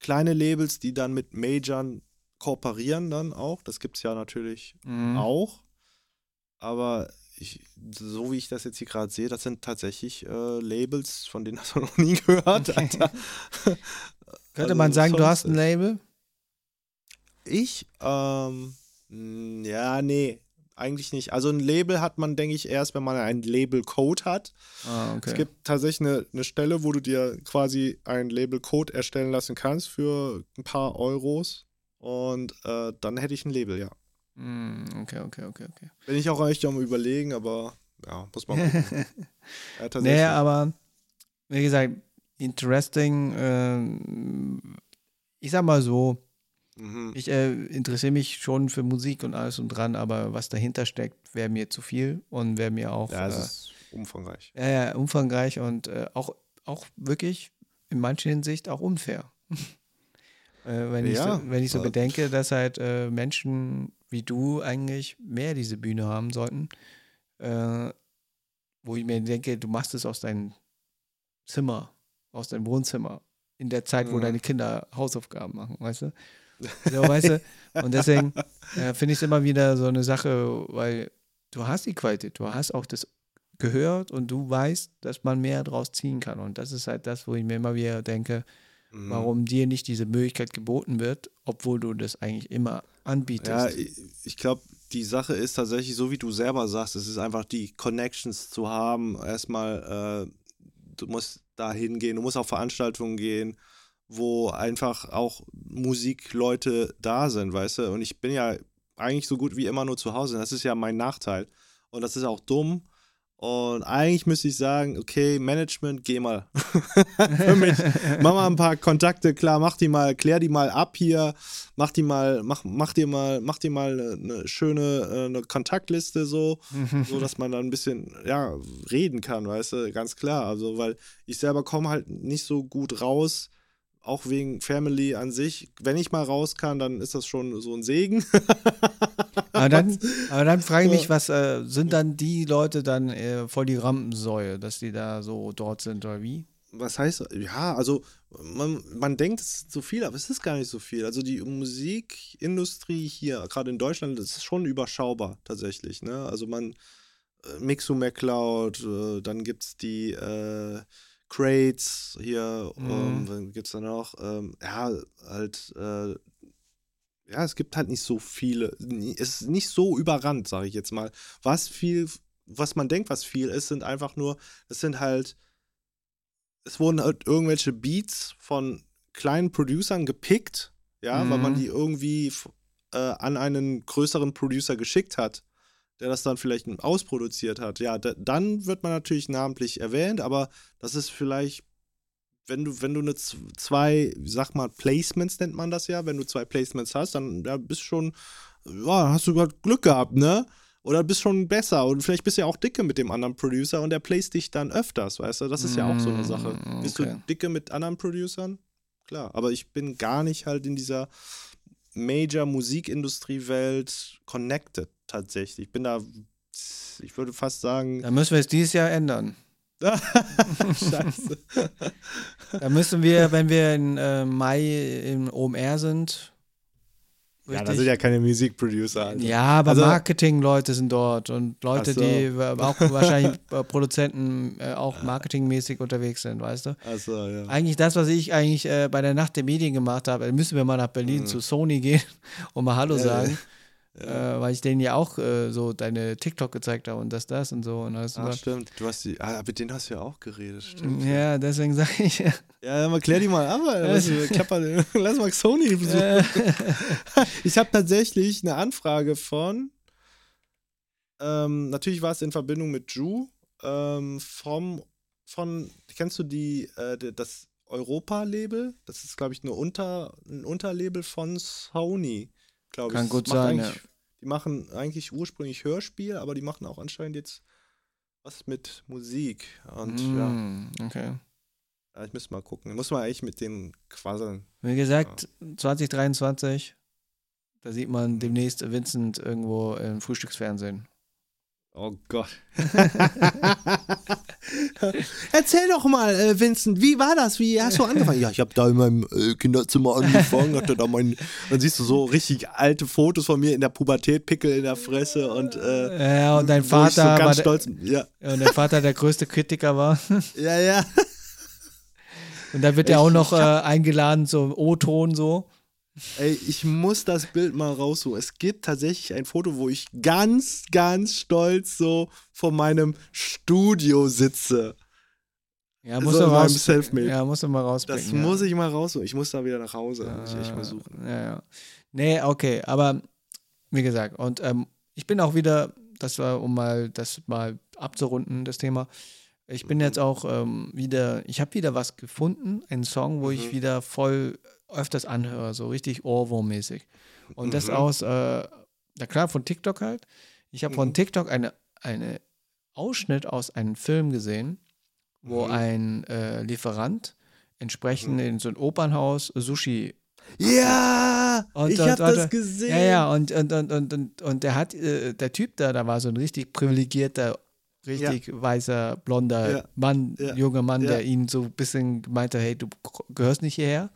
kleine Labels, die dann mit Majors kooperieren dann auch, das gibt es ja natürlich mhm. auch, aber ich, so wie ich das jetzt hier gerade sehe, das sind tatsächlich äh, Labels, von denen hast du noch *laughs* nie gehört. *laughs* Könnte also man sagen, du hast ein Label? Ich? Ähm, ja, nee, eigentlich nicht. Also ein Label hat man, denke ich, erst, wenn man einen Label-Code hat. Ah, okay. Es gibt tatsächlich eine, eine Stelle, wo du dir quasi einen Label-Code erstellen lassen kannst für ein paar Euros. Und äh, dann hätte ich ein Label, ja. Mm, okay, okay, okay, okay. Bin ich auch echt am überlegen, aber ja, muss man gucken. *laughs* ja, nee, aber wie gesagt, interesting. Äh, ich sag mal so, mhm. ich äh, interessiere mich schon für Musik und alles und dran, aber was dahinter steckt, wäre mir zu viel und wäre mir auch. Ja, es äh, ist umfangreich. Ja, ja, umfangreich und äh, auch, auch wirklich in mancher Hinsicht auch unfair. *laughs* Äh, wenn, ja, ich so, wenn ich so bedenke, dass halt äh, Menschen wie du eigentlich mehr diese Bühne haben sollten, äh, wo ich mir denke, du machst es aus deinem Zimmer, aus deinem Wohnzimmer, in der Zeit, wo mhm. deine Kinder Hausaufgaben machen, weißt du? So, weißt du? Und deswegen äh, finde ich es immer wieder so eine Sache, weil du hast die Qualität, du hast auch das gehört und du weißt, dass man mehr draus ziehen kann. Und das ist halt das, wo ich mir immer wieder denke, mhm. warum dir nicht diese Möglichkeit geboten wird, obwohl du das eigentlich immer anbietest. Ja, ich, glaube, die Sache ist tatsächlich, so wie du selber sagst, es ist einfach die Connections zu haben. Erstmal, äh, du musst da hingehen, du musst auf Veranstaltungen gehen, wo einfach auch Musikleute da sind, weißt du? Und ich bin ja eigentlich so gut wie immer nur zu Hause. Das ist ja mein Nachteil. Und das ist auch dumm. Und eigentlich müsste ich sagen, okay, Management, geh mal. *laughs* Für mich. Mach mal ein paar Kontakte klar, mach die mal, klär die mal ab hier, mach die mal, mach, mach dir mal, mach dir mal eine schöne äh, eine Kontaktliste so, *laughs* so dass man dann ein bisschen, ja, reden kann, weißt du, ganz klar. Also, weil ich selber komme halt nicht so gut raus auch wegen Family an sich. Wenn ich mal raus kann, dann ist das schon so ein Segen. *laughs* aber dann, aber dann frage ich mich, was äh, sind dann die Leute dann äh, voll die Rampensäue, dass die da so dort sind oder wie? Was heißt, ja, also man, man denkt, es ist so viel, aber es ist gar nicht so viel. Also die Musikindustrie hier, gerade in Deutschland, das ist schon überschaubar tatsächlich. Ne? Also man, äh, Mixu McCloud, äh, dann gibt es die äh, Crates hier, mhm. ähm, gibt es da noch, ähm, ja, halt, äh, ja, es gibt halt nicht so viele, es ist nicht so überrannt, sage ich jetzt mal. Was viel, was man denkt, was viel ist, sind einfach nur, es sind halt, es wurden halt irgendwelche Beats von kleinen Producern gepickt, ja, mhm. weil man mhm. die irgendwie äh, an einen größeren Producer geschickt hat der das dann vielleicht ausproduziert hat, ja, dann wird man natürlich namentlich erwähnt, aber das ist vielleicht, wenn du, wenn du eine zwei, sag mal, Placements nennt man das ja, wenn du zwei Placements hast, dann ja, bist schon, ja, hast du gerade Glück gehabt, ne? Oder bist schon besser und vielleicht bist du ja auch dicke mit dem anderen Producer und der placed dich dann öfters, weißt du? Das ist ja auch so eine Sache. Okay. Mm, bist du dicke mit anderen Producern? Klar, aber ich bin gar nicht halt in dieser Major-Musikindustrie-Welt connected tatsächlich. Ich bin da, ich würde fast sagen. Da müssen wir es dieses Jahr ändern. *laughs* Scheiße. da müssen wir, wenn wir im äh, Mai im OMR sind. Ja, da sind ja keine Musikproducer. Also. Ja, aber also, Marketing-Leute sind dort und Leute, so. die auch *laughs* wahrscheinlich äh, Produzenten äh, auch marketingmäßig unterwegs sind, weißt du? So, ja. Eigentlich das, was ich eigentlich äh, bei der Nacht der Medien gemacht habe, müssen wir mal nach Berlin mhm. zu Sony gehen *laughs* und mal Hallo sagen. Ja. Äh, weil ich denen ja auch äh, so deine TikTok gezeigt habe und das, das und so. Und alles Ach, stimmt. Du hast die, ah, mit denen hast du ja auch geredet, stimmt. Ja, deswegen sage ich. Ja, ja mal klär die mal ab, lass, *laughs* *laughs* lass mal Sony besuchen. *laughs* ich habe tatsächlich eine Anfrage von, ähm, natürlich war es in Verbindung mit Ju, ähm, vom, von, kennst du die, äh, das Europa-Label? Das ist, glaube ich, nur unter, ein Unterlabel von Sony glaube ich. Kann gut sein, ja. Die machen eigentlich ursprünglich Hörspiel, aber die machen auch anscheinend jetzt was mit Musik. Und mm, ja. Okay. Ja, ich müsste mal gucken. Muss man eigentlich mit denen quasseln. Wie gesagt, ja. 2023, da sieht man mhm. demnächst Vincent irgendwo im Frühstücksfernsehen. Oh Gott. *laughs* Erzähl doch mal, äh, Vincent, wie war das? Wie hast du angefangen? Ja, ich habe da in meinem äh, Kinderzimmer angefangen, hatte da mein, dann siehst du so richtig alte Fotos von mir in der Pubertät, Pickel in der Fresse und äh, ja und dein Vater so ganz der, stolz, ja. und dein Vater der größte Kritiker war. *laughs* ja, ja. Und da wird er auch noch äh, eingeladen, so O-Ton so. Ey, ich muss das Bild mal raussuchen. Es gibt tatsächlich ein Foto, wo ich ganz, ganz stolz so vor meinem Studio sitze. Ja, muss so er raus. Ja, muss er mal rausbringen. Das ja. muss ich mal raussuchen. Ich muss da wieder nach Hause. Ja, muss ich echt mal suchen. Ja, ja. Nee, okay, aber wie gesagt, und ähm, ich bin auch wieder, das war, um mal das mal abzurunden, das Thema. Ich bin mhm. jetzt auch ähm, wieder, ich habe wieder was gefunden, einen Song, wo mhm. ich wieder voll öfters anhöre, so richtig Ohrwurm-mäßig. Und mhm. das aus, äh, na klar, von TikTok halt. Ich habe mhm. von TikTok eine, eine Ausschnitt aus einem Film gesehen, wo mhm. ein äh, Lieferant entsprechend mhm. in so ein Opernhaus Sushi ja, und, ich habe das gesehen. Ja, ja, und, und, und, und, und, und der hat, äh, der Typ da, da war so ein richtig privilegierter, richtig ja. weißer, blonder ja. Mann, ja. junger Mann, der ihn so ein bisschen meinte, hey, du gehörst nicht hierher.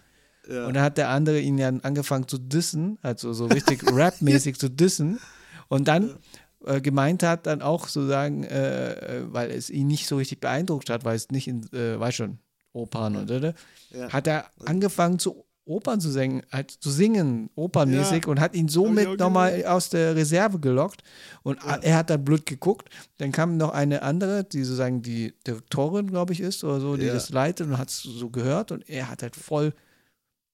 Ja. Und dann hat der andere ihn ja angefangen zu dissen, also so richtig *laughs* Rap-mäßig zu dissen. Und dann äh, gemeint hat, dann auch so sagen, äh, äh, weil es ihn nicht so richtig beeindruckt hat, weil es nicht in, äh, weiß schon, Opern und oder, ja. hat er angefangen zu Opern zu singen, halt zu singen, opernmäßig, ja. und hat ihn somit nochmal aus der Reserve gelockt. Und ja. er hat dann blöd geguckt. Dann kam noch eine andere, die sozusagen die Direktorin, glaube ich, ist oder so, die das leitet und hat es so gehört. Und er hat halt voll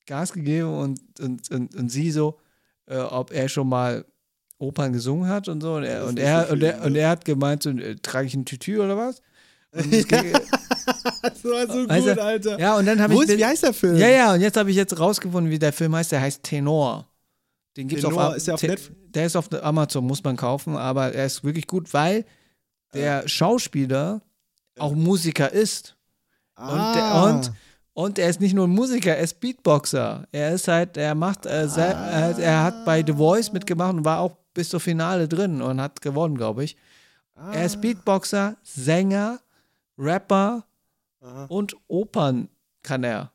Gas gegeben und, und, und, und sie so, äh, ob er schon mal Opern gesungen hat und so. Und er, und er, so und, er, und er hat gemeint, so, äh, trage ich ein Tütü oder was? *laughs* das war so gut, also, Alter. Ja, und dann habe ich. Ist, wie heißt der Film? Ja, ja, und jetzt habe ich jetzt rausgefunden, wie der Film heißt. Der heißt Tenor. Den gibt's Tenor, auf, ist der auf Netflix? Der ist auf Amazon, muss man kaufen, aber er ist wirklich gut, weil der Schauspieler auch Musiker ist. Ah. Und, der, und und er ist nicht nur ein Musiker, er ist Beatboxer. Er ist halt, er macht, äh, ah. er hat bei The Voice mitgemacht und war auch bis zur Finale drin und hat gewonnen, glaube ich. Ah. Er ist Beatboxer, Sänger, Rapper Aha. und Opern kann er.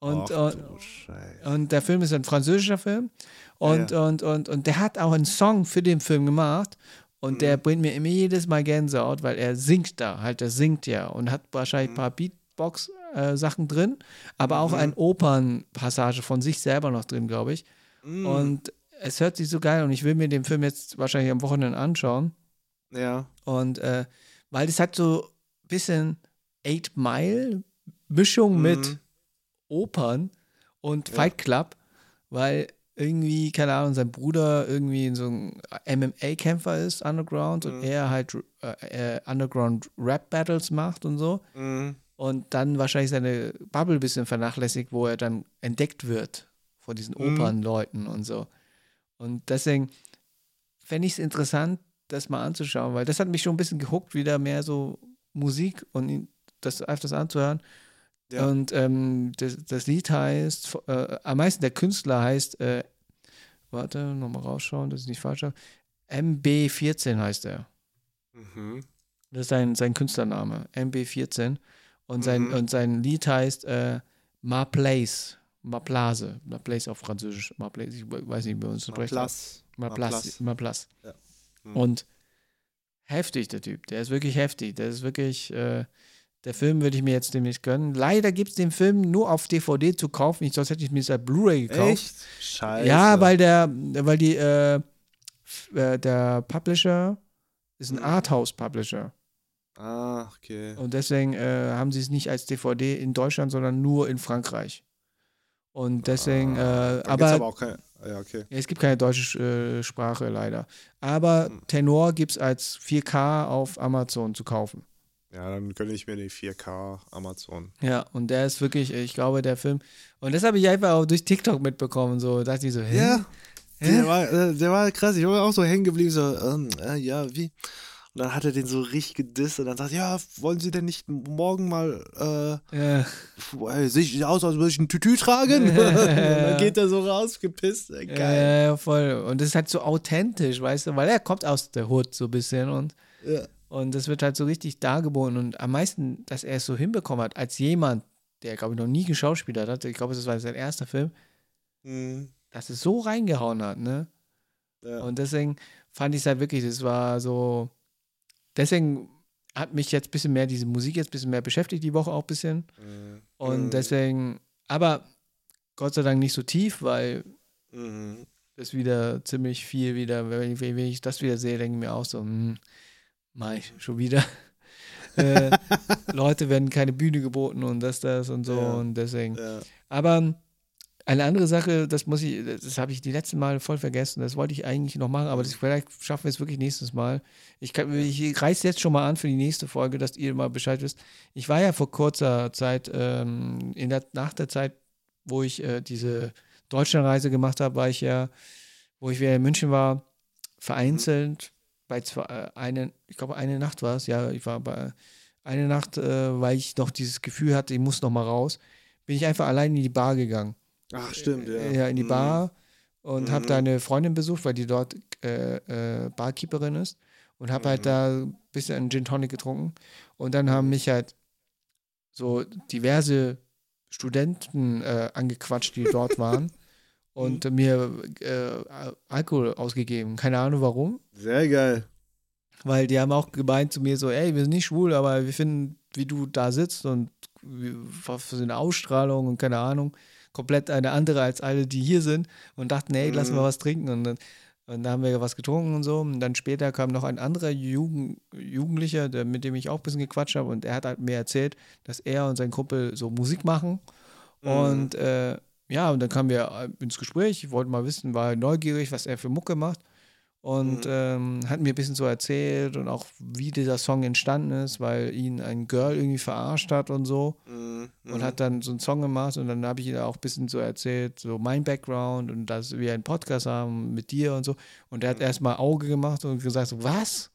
Und, Och, und, und, der Film ist ein französischer Film. Und, ja. und, und, und der hat auch einen Song für den Film gemacht. Und mhm. der bringt mir immer jedes Mal Gänsehaut, weil er singt da, halt, er singt ja und hat wahrscheinlich ein paar Beatbox äh, Sachen drin, aber auch mhm. ein Opernpassage von sich selber noch drin, glaube ich. Mhm. Und es hört sich so geil und ich will mir den Film jetzt wahrscheinlich am Wochenende anschauen. Ja. Und äh, weil es hat so ein bisschen Eight Mile Mischung mhm. mit Opern und ja. Fight Club, weil irgendwie, keine Ahnung, sein Bruder irgendwie so ein MMA-Kämpfer ist, Underground, mhm. und er halt äh, äh, Underground-Rap-Battles macht und so. Mhm und dann wahrscheinlich seine Bubble ein bisschen vernachlässigt, wo er dann entdeckt wird von diesen mhm. Opernleuten und so. Und deswegen fände ich es interessant, das mal anzuschauen, weil das hat mich schon ein bisschen gehuckt, wieder mehr so Musik und das öfters anzuhören. Ja. Und ähm, das, das, Lied heißt, äh, am meisten der Künstler heißt, äh, warte, nochmal rausschauen, dass ich nicht falsch habe. MB14 heißt er. Mhm. Das ist sein, sein Künstlername, MB14. Und sein, mhm. und sein Lied heißt äh, Ma Place. Ma Place. Ma Place auf Französisch. Ma Place. Ich weiß nicht, wie wir uns sprechen. Ma Place. Ma Place. Ja. Mhm. Und heftig, der Typ. Der ist wirklich heftig. Der ist wirklich. Äh, der Film würde ich mir jetzt demnächst gönnen. Leider gibt es den Film nur auf DVD zu kaufen. Ich, sonst hätte ich mir das Blu-ray gekauft. Echt? Scheiße. Ja, weil der, weil die, äh, äh, der Publisher ist ein Mhm. Arthouse-Publisher. Ah, okay. Und deswegen äh, haben sie es nicht als DVD in Deutschland, sondern nur in Frankreich. Und deswegen, Ah, äh, aber, aber auch keine. Ja, okay. Ja, es gibt keine deutsche äh, Sprache leider. Aber Hm. Tenor gibt es als 4K auf Amazon zu kaufen. Ja, dann gönne ich mir die 4K Amazon. Ja, und der ist wirklich, ich glaube, der Film. Und das habe ich einfach auch durch TikTok mitbekommen. So, dachte ich so, hä? Ja. Hä? Der war, äh, der war krass. Ich war auch so hängen geblieben, so, ähm, äh, ja, wie? Und dann hat er den so richtig gedisst und dann sagt, ja, wollen Sie denn nicht morgen mal, Ja. äh, puh, ey, sehe ich aus, als würde ich ein Tütü tragen? *laughs* und dann geht er so raus, gepisst. Ja, geil. ja, voll. Und das ist halt so authentisch, weißt du, weil er kommt aus der Hood so ein bisschen und, Ja. und das wird halt so richtig dargeboten. Und am meisten, dass er es so hinbekommen hat, als jemand, der, glaube ich, noch nie geschauspielert hat, ich glaube, das war sein erster Film, Mhm. dass es so reingehauen hat, ne? Ja. Und deswegen fand ich es halt wirklich, das war so. Deswegen hat mich jetzt ein bisschen mehr diese Musik jetzt ein bisschen mehr beschäftigt, die Woche auch ein bisschen. Mhm. Und Mhm. deswegen, aber Gott sei Dank nicht so tief, weil Mhm. das wieder ziemlich viel wieder, wenn ich, wenn ich das wieder sehe, denke ich mir auch so, hm, mach ich schon wieder. *laughs* äh, Leute werden keine Bühne geboten und das, das und so Ja. und deswegen. Ja. Aber eine andere Sache, das muss ich, das habe ich die letzten Mal voll vergessen. Das wollte ich eigentlich noch machen, aber das, vielleicht schaffen wir es wirklich nächstes Mal. Ich, ich reiße jetzt schon mal an für die nächste Folge, dass ihr mal Bescheid wisst. Ich war ja vor kurzer Zeit, ähm, in der, nach der Zeit, wo ich äh, diese Deutschlandreise gemacht habe, war ich ja, wo ich wieder in München war, vereinzelt bei zwei, äh, eine, ich glaube eine Nacht war es, ja, ich war bei eine Nacht, äh, weil ich noch dieses Gefühl hatte, ich muss noch mal raus, bin ich einfach allein in die Bar gegangen. Ach, stimmt, ja. Ja in die Mhm. Bar und habe Mhm. da eine Freundin besucht, weil die dort äh, äh, Barkeeperin ist und habe halt Mhm. da ein bisschen einen Gin Tonic getrunken und dann haben mich halt so diverse Studenten äh, angequatscht, die dort *laughs* waren und Mhm. mir äh, Alkohol ausgegeben. Keine Ahnung warum, Sehr geil. weil die haben auch gemeint zu mir so, ey, wir sind nicht schwul, aber wir finden, wie du da sitzt und was für eine Ausstrahlung und keine Ahnung, komplett eine andere als alle, die hier sind und dachten, ey, lass Mhm. mal was trinken. Und dann, und dann haben wir was getrunken und so. Und dann später kam noch ein anderer Jugend, Jugendlicher, der, mit dem ich auch ein bisschen gequatscht habe. Und er hat halt mir erzählt, dass er und sein Kumpel so Musik machen. Mhm. und äh, ja, und dann kamen wir äh, ins Gespräch, ich wollte mal wissen, war neugierig, was er für Mucke macht und Mhm. ähm, hat mir ein bisschen so erzählt und auch wie dieser Song entstanden ist, weil ihn ein Girl irgendwie verarscht hat und so Mhm. und hat dann so einen Song gemacht und dann habe ich ihm auch ein bisschen so erzählt, so mein Background und dass wir einen Podcast haben mit dir und so und er hat Mhm. erstmal Auge gemacht und gesagt so, was?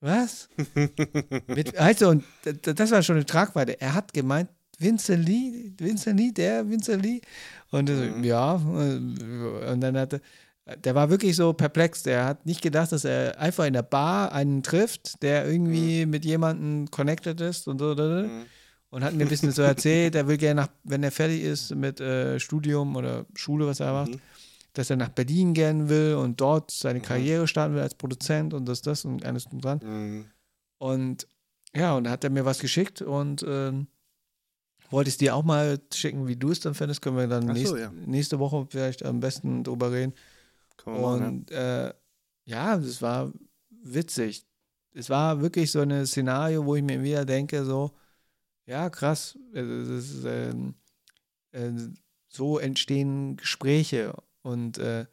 Was? *laughs* mit, also, und das war schon eine Tragweite. Er hat gemeint, Vincent Lee, Vincent Lee, der Vincent Lee. Und Mhm. ja, äh, und dann hatte, der war wirklich so perplex. Der hat nicht gedacht, dass er einfach in der Bar einen trifft, der irgendwie mit jemandem connected ist und so. Mhm. Und hat mir ein bisschen so erzählt, er will gerne nach, wenn er fertig ist mit äh, Studium oder Schule, was er macht, Mhm. dass er nach Berlin gehen will und dort seine Mhm. Karriere starten will als Produzent und das, das und alles und dran. Mhm. Und ja, und da hat er mir was geschickt und ähm, wollte es dir auch mal schicken, wie du es dann findest. Können wir dann so, nächst, ja. nächste Woche vielleicht am besten drüber reden. Und äh, ja, das war witzig. Es war wirklich so ein Szenario, wo ich mir wieder denke, so, ja, krass, ist, ähm, äh, so entstehen Gespräche und äh,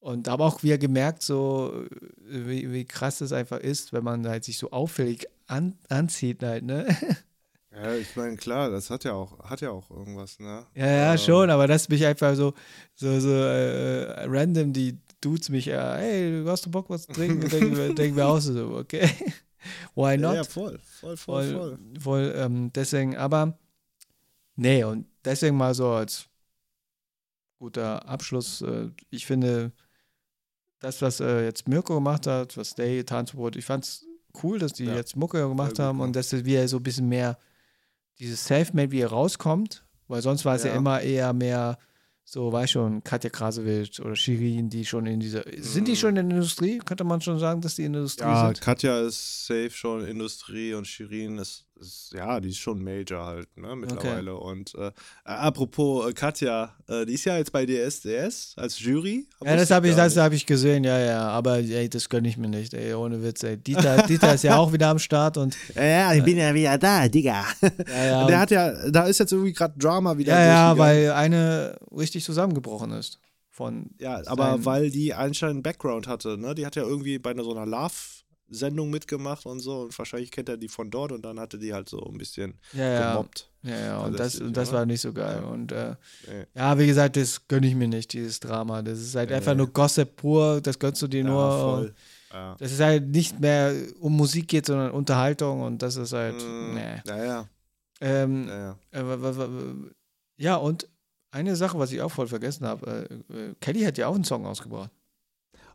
und habe auch wieder gemerkt, so äh, wie, wie krass es einfach ist, wenn man halt sich so auffällig an, anzieht, halt, ne? *laughs* ja. ich meine, klar, das hat ja auch, hat ja auch irgendwas, ne? Ja, ja, Ähm, schon, aber das mich einfach so, so, so äh, random, die Dudes mich, äh, hey, hast du Bock, was zu trinken? denken wir, *laughs* denken wir auch so, okay, *laughs* why not? Ja, ja, voll, voll, voll, voll, voll. voll ähm, deswegen, aber nee, und deswegen mal so als guter Abschluss, äh, ich finde, das, was äh, jetzt Mirko gemacht hat, was Day, Tanzbrot, ich fand's cool, dass die Ja, jetzt Mucke gemacht haben und dass wieder so ein bisschen mehr dieses Selfmade wie er rauskommt, weil sonst war es ja. Ja. immer eher mehr so, weiß schon, Katja Krasowitsch oder Shirin, die schon in dieser, sind die Mhm. schon in der Industrie? Könnte man schon sagen, dass die in der Industrie Ja, sind? Katja ist safe schon Industrie und Shirin ist ist, ja, die ist schon Major halt, ne, mittlerweile. Okay. Und äh, apropos äh, Katja, äh, die ist ja jetzt bei DSDS als Jury. Ja, das habe ich, das ich gesehen, ja, ja. Aber ey, das gönne ich mir nicht, ey, ohne Witz, ey. Dieter, Dieter ist ja auch wieder am Start und. *laughs* Ja, ja ich bin ja wieder da, Digga. Ja, ja, *laughs* der hat ja, da ist jetzt irgendwie gerade Drama wieder. Ja, ja, weil eine richtig zusammengebrochen ist. Von ja, aber weil die anscheinend einen Background hatte, ne? Die hat ja irgendwie bei einer, so einer Love Sendung mitgemacht und so und wahrscheinlich kennt er die von dort und dann hatte die halt so ein bisschen ja, gemobbt. Ja, ja, und das, und das war nicht so geil. Und äh, nee. ja, wie gesagt, das gönne ich mir nicht, dieses Drama. Das ist halt nee. einfach nur Gossip pur, das gönnst du dir ja, nur. Ja. Das ist halt nicht mehr um Musik geht, sondern Unterhaltung und das ist halt, mm, nee. Ja, ja. Ähm, ja, ja. Äh, ja, und eine Sache, was ich auch voll vergessen habe, äh, äh, Kelly hat ja auch einen Song ausgebracht.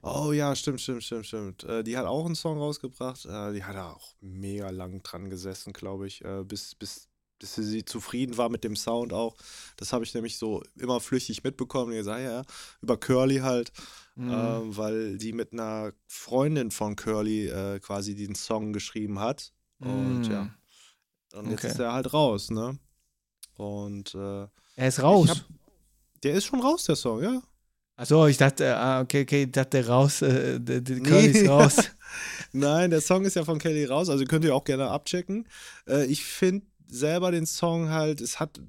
Oh ja, stimmt, stimmt, stimmt, stimmt. Äh, die hat auch einen Song rausgebracht. Äh, die hat da auch mega lang dran gesessen, glaube ich, äh, bis, bis, bis sie zufrieden war mit dem Sound auch. Das habe ich nämlich so immer flüchtig mitbekommen. Ich sage ja, über Curly halt, mhm. Ähm, weil die mit einer Freundin von Curly äh, quasi den Song geschrieben hat. Und mhm. ja. Und jetzt okay. ist er halt raus, ne? Und äh, er ist raus. Hab, der ist schon raus, der Song, ja. Achso, ich dachte, ah, okay, okay, ich dachte raus, äh, der, der Curly ist raus. *laughs* Nein, der Song ist ja von Kelly raus, also könnt ihr auch gerne abchecken. Äh, ich finde selber den Song halt, es hat,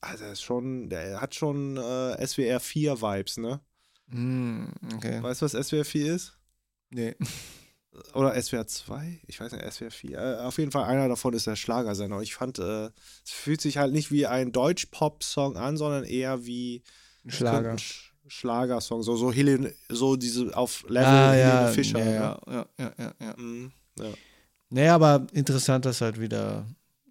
also ist schon, der hat schon äh, SWR 4 Vibes, ne? Mm, okay. Weißt du, was SWR 4 ist? Nee. Oder SWR 2? Ich weiß nicht, SWR 4. Äh, auf jeden Fall einer davon ist der Schlagersender. Ich fand, äh, es fühlt sich halt nicht wie ein Deutsch-Pop-Song an, sondern eher wie ein Schlager. Schlagersong, so, so Helene, so diese auf Level ah, ja, Fischer. Ja, ja, ja, ja, ja. ja. Mhm, ja. Naja, aber interessant, dass halt wieder,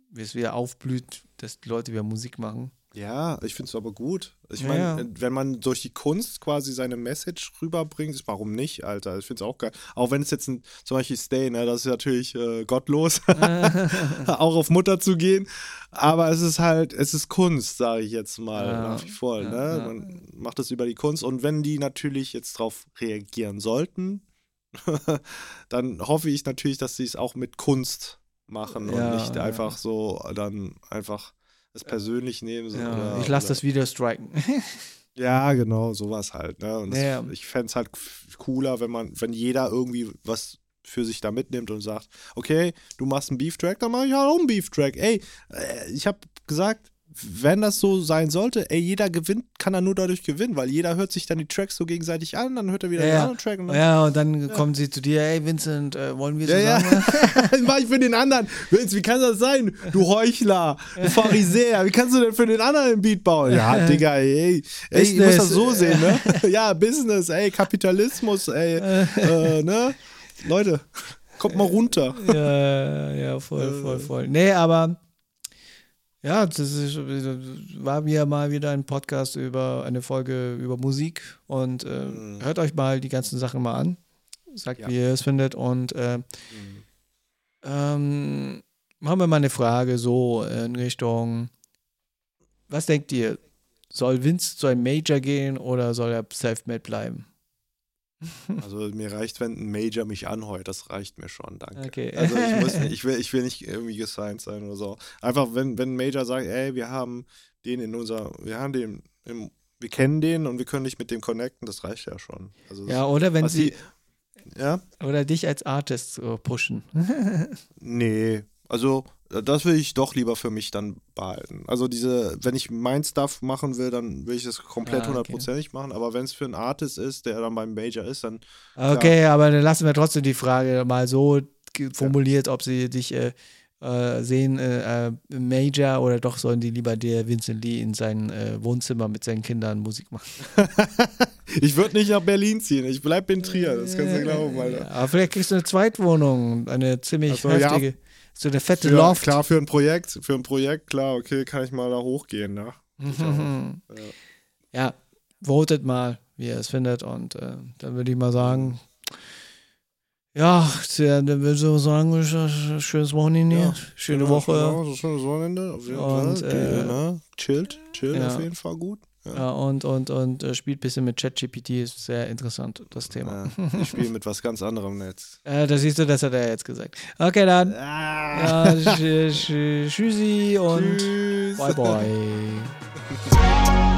wie es wieder aufblüht, dass die Leute wieder Musik machen. Ja, ich finde es aber gut. Ich meine, ja. wenn man durch die Kunst quasi seine Message rüberbringt, warum nicht, Alter? Ich finde es auch geil. Auch wenn es jetzt ein, zum Beispiel Stay, ne, das ist natürlich äh, gottlos, *laughs* *laughs* auch auf Mutter zu gehen. Aber es ist halt, es ist Kunst, sage ich jetzt mal, ja. nach wie vor. Ne? Man macht es über die Kunst. Und wenn die natürlich jetzt darauf reagieren sollten, *laughs* dann hoffe ich natürlich, dass sie es auch mit Kunst machen und nicht einfach so dann einfach es persönlich nehmen. So, ja, oder, ich lasse das Video striken. *laughs* ja, genau, sowas halt. Ne? Und das, ja. ich fände es halt cooler, wenn man, wenn jeder irgendwie was für sich da mitnimmt und sagt, okay, du machst einen Beef-Track, dann mache ich halt auch einen Beef-Track. Ey, äh, ich habe gesagt, wenn das so sein sollte, ey, jeder gewinnt, kann er nur dadurch gewinnen, weil jeder hört sich dann die Tracks so gegenseitig an, dann hört er wieder ja, den anderen Track. Und dann, ja, und dann ja. kommen sie zu dir, ey, Vincent, äh, wollen wir zusammen? Ja, ja. *laughs* mach ich für den anderen. Vince, wie kann das sein? Du Heuchler, du Pharisäer, wie kannst du denn für den anderen ein Beat bauen? Ja, Digga, ey, ey, ich muss das so sehen, ne? *laughs* ja, Business, ey, Kapitalismus, ey, *laughs* äh, ne? Leute, kommt mal runter. Ja, ja, voll, voll, voll. Nee, aber ja, das ist, war mir mal wieder ein Podcast über eine Folge über Musik und äh, mhm. hört euch mal die ganzen Sachen mal an. Sagt, ja. wie ihr es findet und äh, mhm. ähm, machen wir mal eine Frage so in Richtung, was denkt ihr? Soll Vince zu einem Major gehen oder soll er self-made bleiben? Also mir reicht, wenn ein Major mich anheult, das reicht mir schon, danke. Okay. Also ich, muss nicht, *laughs* ich, will, ich will nicht irgendwie gesigned sein oder so. Einfach, wenn, wenn ein Major sagt, ey, wir haben den in unser, wir haben den, im, wir kennen den und wir können dich mit dem connecten, das reicht ja schon. Also ja, oder wenn sie, die, ja? Oder dich als Artist pushen. *laughs* nee, also das will ich doch lieber für mich dann behalten. Also diese, wenn ich mein Stuff machen will, dann will ich das komplett hundertprozentig ah, okay. machen. Aber wenn es für einen Artist ist, der dann beim Major ist, dann. Okay, klar. aber dann lassen wir trotzdem die Frage mal so formuliert, ja. ob sie dich äh, äh, sehen, äh, äh, Major oder doch sollen die lieber der Vincent Lee in sein äh, Wohnzimmer mit seinen Kindern Musik machen. *laughs* ich würde nicht nach Berlin ziehen, ich bleibe in Trier, das kannst du glauben, Alter. aber vielleicht kriegst du eine Zweitwohnung, eine ziemlich also, heftige. Ja so der fette für, Loft. Klar, für ein Projekt, für ein Projekt, klar, okay, kann ich mal da hochgehen, ne? Mhm. Ja. ja, votet mal, wie ihr es findet. Und äh, dann würde ich mal sagen, ja, dann würde ich so sagen, schönes Wochenende, ja, schöne genau, Woche. Genau, so schönes Wochenende, auf jeden und, Fall. Äh, ne? Chillt, chillt ja. auf jeden Fall gut. Ja. und und, und äh, spielt ein bisschen mit ChatGPT, ist sehr interessant, das Thema. Ja, ich spiele mit was ganz anderem jetzt. *laughs* Äh, da siehst du, das hat er jetzt gesagt. Okay, dann. Ah. Ja, tschüssi und Tschüss. bye bye. *laughs*